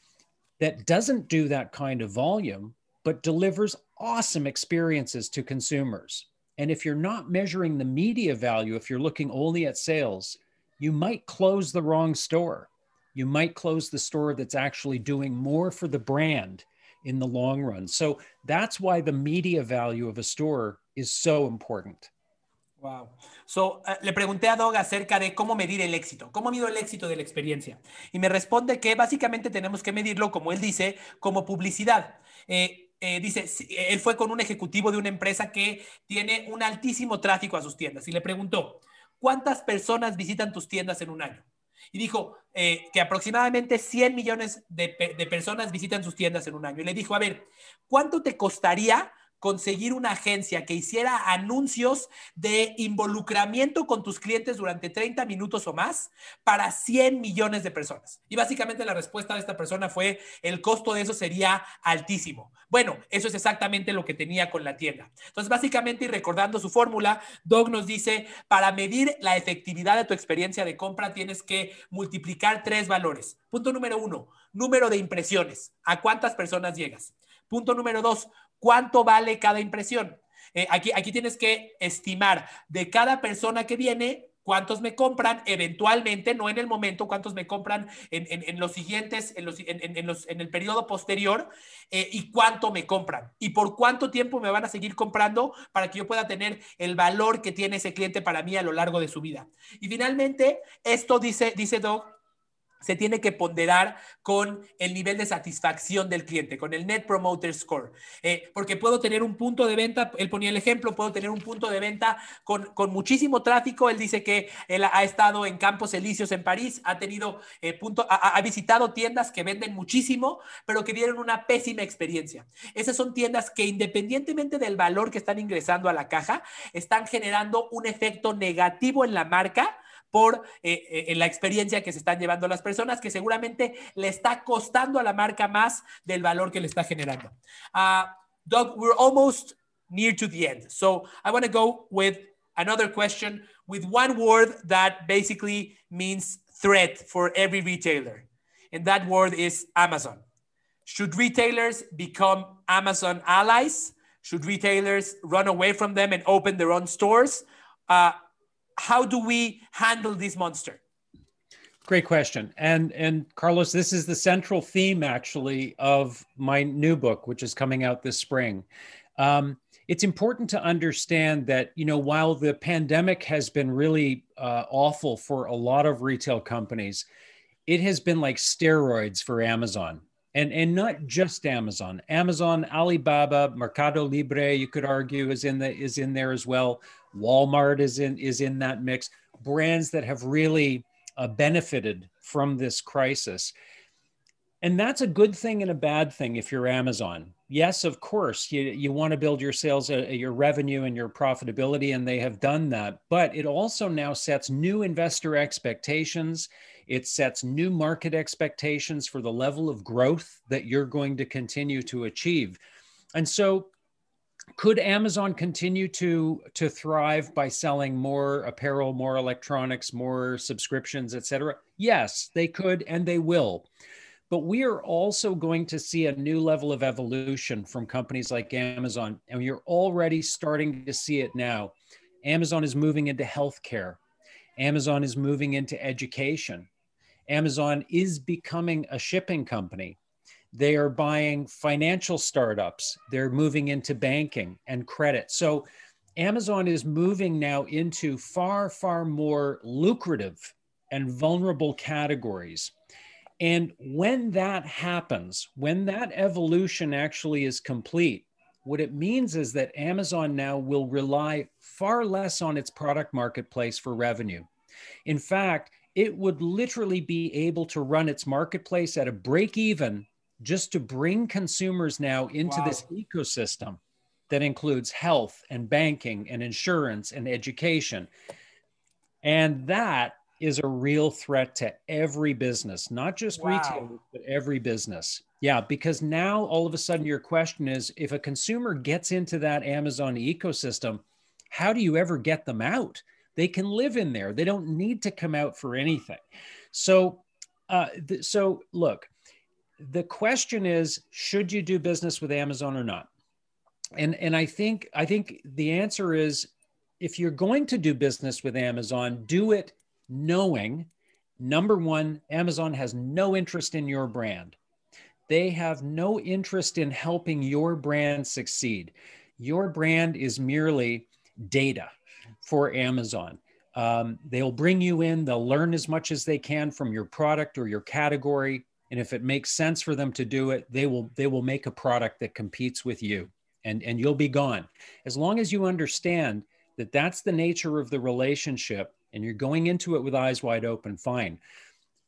that doesn't do that kind of volume, but delivers awesome experiences to consumers. And if you're not measuring the media value, if you're looking only at sales, you might close the wrong store. You might close the store that's actually doing more for the brand in the long run. So that's why the media value of a store is so important. Wow. So, uh, le pregunté a Doug acerca de cómo medir el éxito, cómo mido el éxito de la experiencia. Y me responde que básicamente tenemos que medirlo, como él dice, como publicidad. Eh, eh, dice, él fue con un ejecutivo de una empresa que tiene un altísimo tráfico a sus tiendas y le preguntó, ¿cuántas personas visitan tus tiendas en un año? Y dijo eh, que aproximadamente 100 millones de, personas visitan sus tiendas en un año. Y le dijo, a ver, ¿cuánto te costaría conseguir una agencia que hiciera anuncios de involucramiento con tus clientes durante 30 minutos o más para 100 millones de personas. Y básicamente la respuesta de esta persona fue, el costo de eso sería altísimo. Bueno, eso es exactamente lo que tenía con la tienda. Entonces, básicamente, y recordando su fórmula, Doug nos dice, para medir la efectividad de tu experiencia de compra, tienes que multiplicar tres valores. Punto número uno, número de impresiones. ¿A cuántas personas llegas? Punto número dos, ¿cuánto vale cada impresión? Eh, aquí, aquí tienes que estimar de cada persona que viene cuántos me compran eventualmente, no en el momento, cuántos me compran en, los siguientes, en, los, en, el periodo posterior eh, y cuánto me compran y por cuánto tiempo me van a seguir comprando para que yo pueda tener el valor que tiene ese cliente para mí a lo largo de su vida. Y finalmente, esto dice, dice Doug, se tiene que ponderar con el nivel de satisfacción del cliente, con el Net Promoter Score. Eh, porque puedo tener un punto de venta, él ponía el ejemplo, puedo tener un punto de venta con, muchísimo tráfico. Él dice que él ha estado en Campos Elíseos en París, ha tenido eh, punto, ha, visitado tiendas que venden muchísimo, pero que dieron una pésima experiencia. Esas son tiendas que independientemente del valor que están ingresando a la caja, están generando un efecto negativo en la marca por eh, eh, la experiencia que se están llevando las personas, que seguramente le está costando a la marca más del valor que le está generando. Uh, Doug, we're almost near to the end. So I want to go with another question with one word that basically means threat for every retailer. And that word is Amazon. Should retailers become Amazon allies? Should retailers run away from them and open their own stores? Uh, how do we handle this monster? Great question. And and Carlos, this is the central theme actually of my new book, which is coming out this spring. Um, it's important to understand that you know while the pandemic has been really uh, awful for a lot of retail companies, it has been like steroids for Amazon. And, and not just Amazon. Amazon, Alibaba, Mercado Libre, you could argue, is in the is in there as well. Walmart is in is in that mix. Brands that have really uh, benefited from this crisis. And that's a good thing and a bad thing if you're Amazon. Yes, of course, you, you want to build your sales, uh, your revenue, and your profitability, and they have done that. But it also now sets new investor expectations. It sets new market expectations for the level of growth that you're going to continue to achieve. And so could Amazon continue to to thrive by selling more apparel, more electronics, more subscriptions, etc.? Yes, they could and they will. But we are also going to see a new level of evolution from companies like Amazon, and you're already starting to see it now. Amazon is moving into healthcare. Amazon is moving into education. Amazon is becoming a shipping company. They are buying financial startups. They're moving into banking and credit. So Amazon is moving now into far, far more lucrative and vulnerable categories. And when that happens, when that evolution actually is complete, what it means is that Amazon now will rely far less on its product marketplace for revenue. In fact, it would literally be able to run its marketplace at a break even just to bring consumers now into wow. this ecosystem that includes health and banking and insurance and education. And that is a real threat to every business, not just wow. retail, but every business. Yeah, because now all of a sudden your question is if a consumer gets into that Amazon ecosystem, how do you ever get them out? They can live in there. They don't need to come out for anything. So, uh, th- so look, the question is should you do business with amazon or not? And and i think i think the answer is if you're going to do business with amazon do it knowing number one amazon has no interest in your brand. They have no interest in helping your brand succeed. Your brand is merely data for amazon. Um, they'll bring you in they'll learn as much as they can from your product or your category and if it makes sense for them to do it they will they will make a product that competes with you and and you'll be gone as long as you understand that that's the nature of the relationship and you're going into it with eyes wide open fine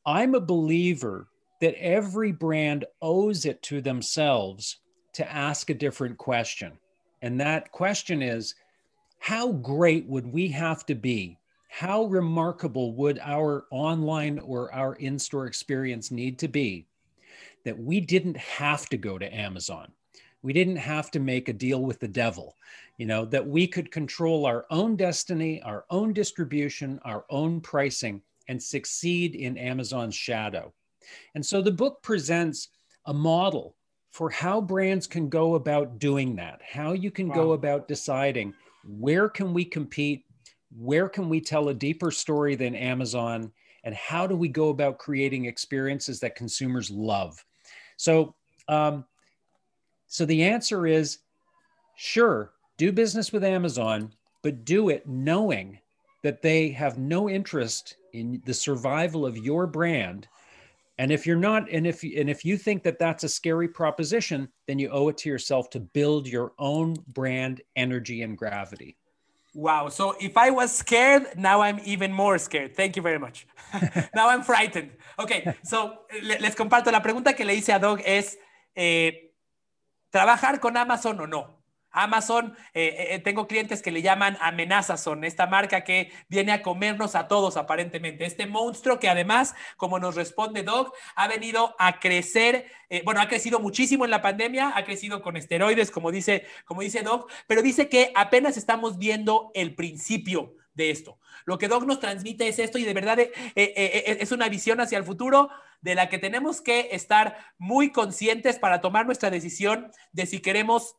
i'm a believer that every brand owes it to themselves to ask a different question And that question is how great would we have to be? How remarkable would our online or our in store experience need to be that we didn't have to go to Amazon? We didn't have to make a deal with the devil, you know, that we could control our own destiny, our own distribution, our own pricing, and succeed in Amazon's shadow. And so the book presents a model for how brands can go about doing that, how you can wow. go about deciding where can we compete, where can we tell a deeper story than Amazon, and how do we go about creating experiences that consumers love. So, um, so the answer is sure, do business with Amazon, but do it knowing that they have no interest in the survival of your brand and if you're not, and if and if you think that that's a scary proposition, then you owe it to yourself to build your own brand energy and gravity. Wow. So if I was scared, now I'm even more scared. Thank you very much. now I'm frightened. Okay. So les comparto. La pregunta que le hice a Doug es, eh, ¿trabajar con Amazon o no? Amazon, eh, eh, eh, tengo clientes que le llaman Amenazazon, esta marca que viene a comernos a todos aparentemente. Este monstruo que además, como nos responde Doc, ha venido a crecer, bueno, ha crecido muchísimo en la pandemia, ha crecido con esteroides, como dice, como dice Doc, pero dice que apenas estamos viendo el principio de esto. Lo que Doc nos transmite es esto y de verdad es una visión hacia el futuro de la que tenemos que estar muy conscientes para tomar nuestra decisión de si queremos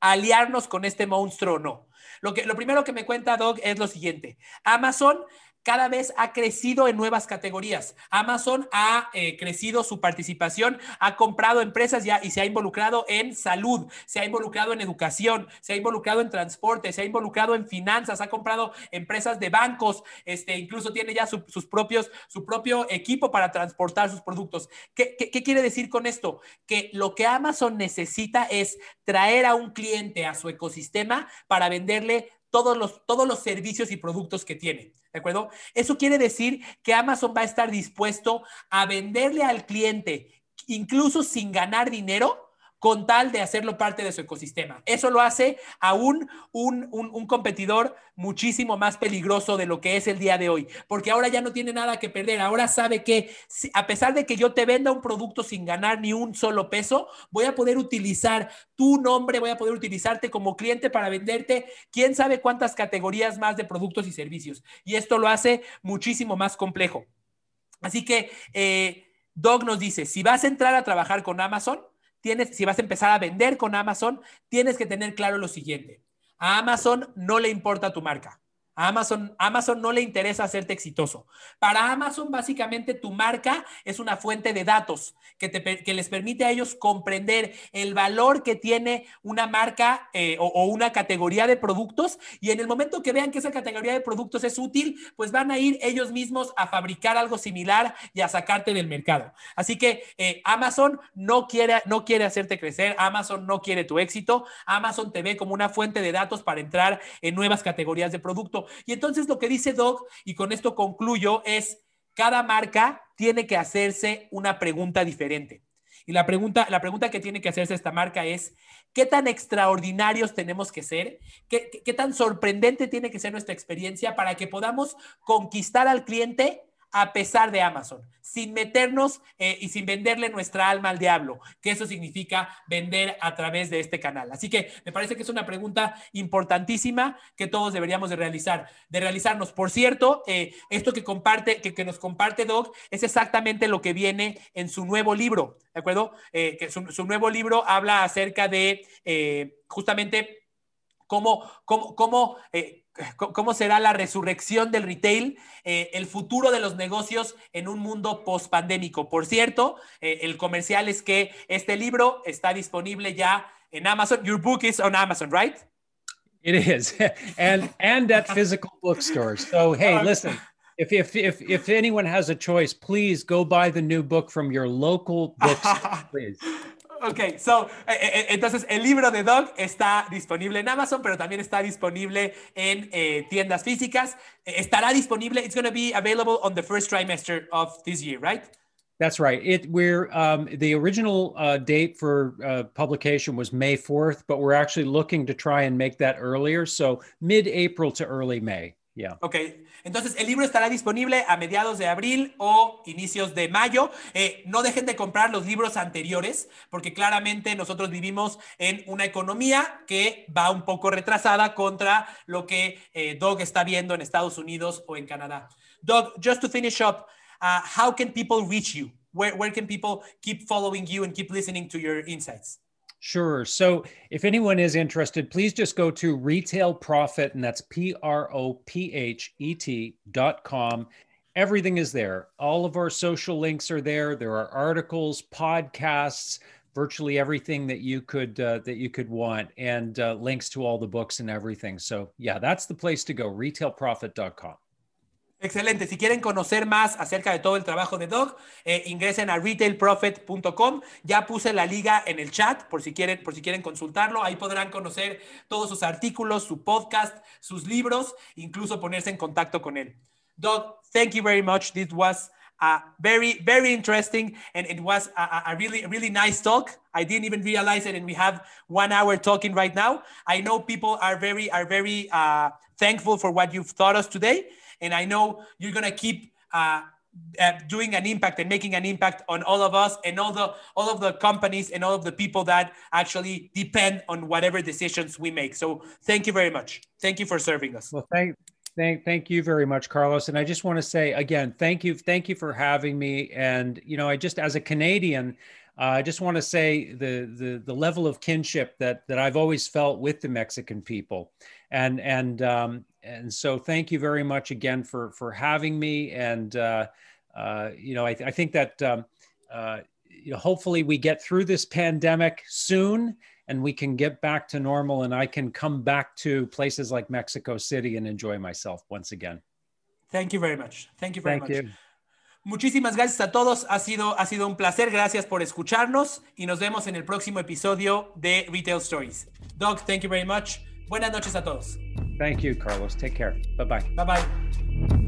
aliarnos con este monstruo o no. Lo, que, lo primero que me cuenta Doug es lo siguiente. Amazon cada vez ha crecido en nuevas categorías. Amazon ha eh, crecido su participación, ha comprado empresas ya y se ha involucrado en salud, se ha involucrado en educación, se ha involucrado en transporte, se ha involucrado en finanzas, ha comprado empresas de bancos, este, incluso tiene ya sus propios, su propio equipo para transportar sus productos. ¿Qué, qué quiere decir con esto? Que lo que Amazon necesita es traer a un cliente a su ecosistema para venderle todos los, todos los servicios y productos que tiene. ¿De acuerdo? Eso quiere decir que Amazon va a estar dispuesto a venderle al cliente, incluso sin ganar dinero, con tal de hacerlo parte de su ecosistema. Eso lo hace a un, un, competidor muchísimo más peligroso de lo que es el día de hoy, porque ahora ya no tiene nada que perder, ahora sabe que a pesar de que yo te venda un producto sin ganar ni un solo peso, voy a poder utilizar tu nombre, voy a poder utilizarte como cliente para venderte quién sabe cuántas categorías más de productos y servicios. Y esto lo hace muchísimo más complejo. Así que... Eh, Doug nos dice, si vas a entrar a trabajar con Amazon, tienes, si vas a empezar a vender con Amazon, tienes que tener claro lo siguiente. A Amazon no le importa tu marca. Amazon, Amazon no le interesa hacerte exitoso. Para Amazon, básicamente, tu marca es una fuente de datos que, les permite a ellos comprender el valor que tiene una marca eh, o, una categoría de productos. Y en el momento que vean que esa categoría de productos es útil, pues van a ir ellos mismos a fabricar algo similar y a sacarte del mercado. Así que eh, Amazon no quiere, no quiere hacerte crecer. Amazon no quiere tu éxito. Amazon te ve como una fuente de datos para entrar en nuevas categorías de Y entonces lo que dice Doc, y con esto concluyo, es cada marca tiene que hacerse una pregunta diferente. Y la pregunta, la pregunta que tiene que hacerse esta marca es, ¿qué tan extraordinarios tenemos que ser? ¿Qué, qué tan sorprendente tiene que ser nuestra experiencia para que podamos conquistar al cliente a pesar de Amazon, sin meternos eh, y sin venderle nuestra alma al diablo, que eso significa vender a través de este canal. Así que me parece que es una pregunta importantísima que todos deberíamos de realizar, de realizarnos. Por cierto, eh, esto que comparte, que, nos comparte Doc, es exactamente lo que viene en su nuevo libro, ¿de acuerdo? Eh, que su, su, nuevo libro habla acerca de justamente cómo, cómo, cómo cómo será la resurrección del retail, eh, el futuro de los negocios en un mundo post-pandémico. Por cierto, eh, el comercial es que este libro está disponible ya en Amazon. Your book is on Amazon, right? It is, and and at physical bookstores. So hey, listen, if if if if anyone has a choice, please go buy the new book from your local bookstore, please. Ok, so, eh, eh, eh, entonces el libro de Doug está disponible en Amazon, pero también está disponible en tiendas físicas. Estará disponible, it's going to be available on the first trimester of this year, right? That's right. It we're um, the original uh, date for uh, publication was May 4th, but we're actually looking to try and make that earlier. So mid-April to early May. Yeah. Ok, entonces el libro estará disponible a mediados de abril o inicios de mayo. Eh, no dejen de comprar los libros anteriores porque claramente nosotros vivimos en una economía que va un poco retrasada contra lo que eh, Doug está viendo en Estados Unidos o en Canadá. Doug, just to finish up, uh, how can people reach you? Where, where can people keep following you and keep listening to your insights? Sure. So if anyone is interested, please just go to Retail Prophet, and that's P R O P H E T dot com. Everything is there. All of our social links are there. There are articles, podcasts, virtually everything that you could uh, that you could want, and uh, links to all the books and everything. So yeah, that's the place to go. Retailprophet.com. Excelente. Si quieren conocer más acerca de todo el trabajo de Doug, eh, ingresen a retailprofit.com. Ya puse la liga en el chat por si quieren, por si quieren consultarlo. Ahí podrán conocer todos sus artículos, su podcast, sus libros, incluso ponerse en contacto con él. Doug, thank you very much. This was a very, very interesting and it was a, a really, really nice talk. I didn't even realize it, and we have one hour talking right now. I know people are very, are very uh, thankful for what you've taught us today. And I know you're going to keep uh, uh, doing an impact and making an impact on all of us and all the all of the companies and all of the people that actually depend on whatever decisions we make. So thank you very much. Thank you for serving us. Well, thank thank thank you very much, Carlos. And I just want to say again, thank you, thank you for having me. And you know, I just as a Canadian. Uh, I just want to say the, the the level of kinship that that I've always felt with the Mexican people, and and um, and so thank you very much again for for having me and uh, uh, you know I, I think that um, uh, you know hopefully we get through this pandemic soon and we can get back to normal and I can come back to places like Mexico City and enjoy myself once again. Thank you very much. Thank you very Thank much. You. Muchísimas gracias a todos. Ha sido, ha sido un placer. Gracias por escucharnos y nos vemos en el próximo episodio de Retail Stories. Doug, thank you very much. Buenas noches a todos. Thank you, Carlos. Take care. Bye bye. Bye bye.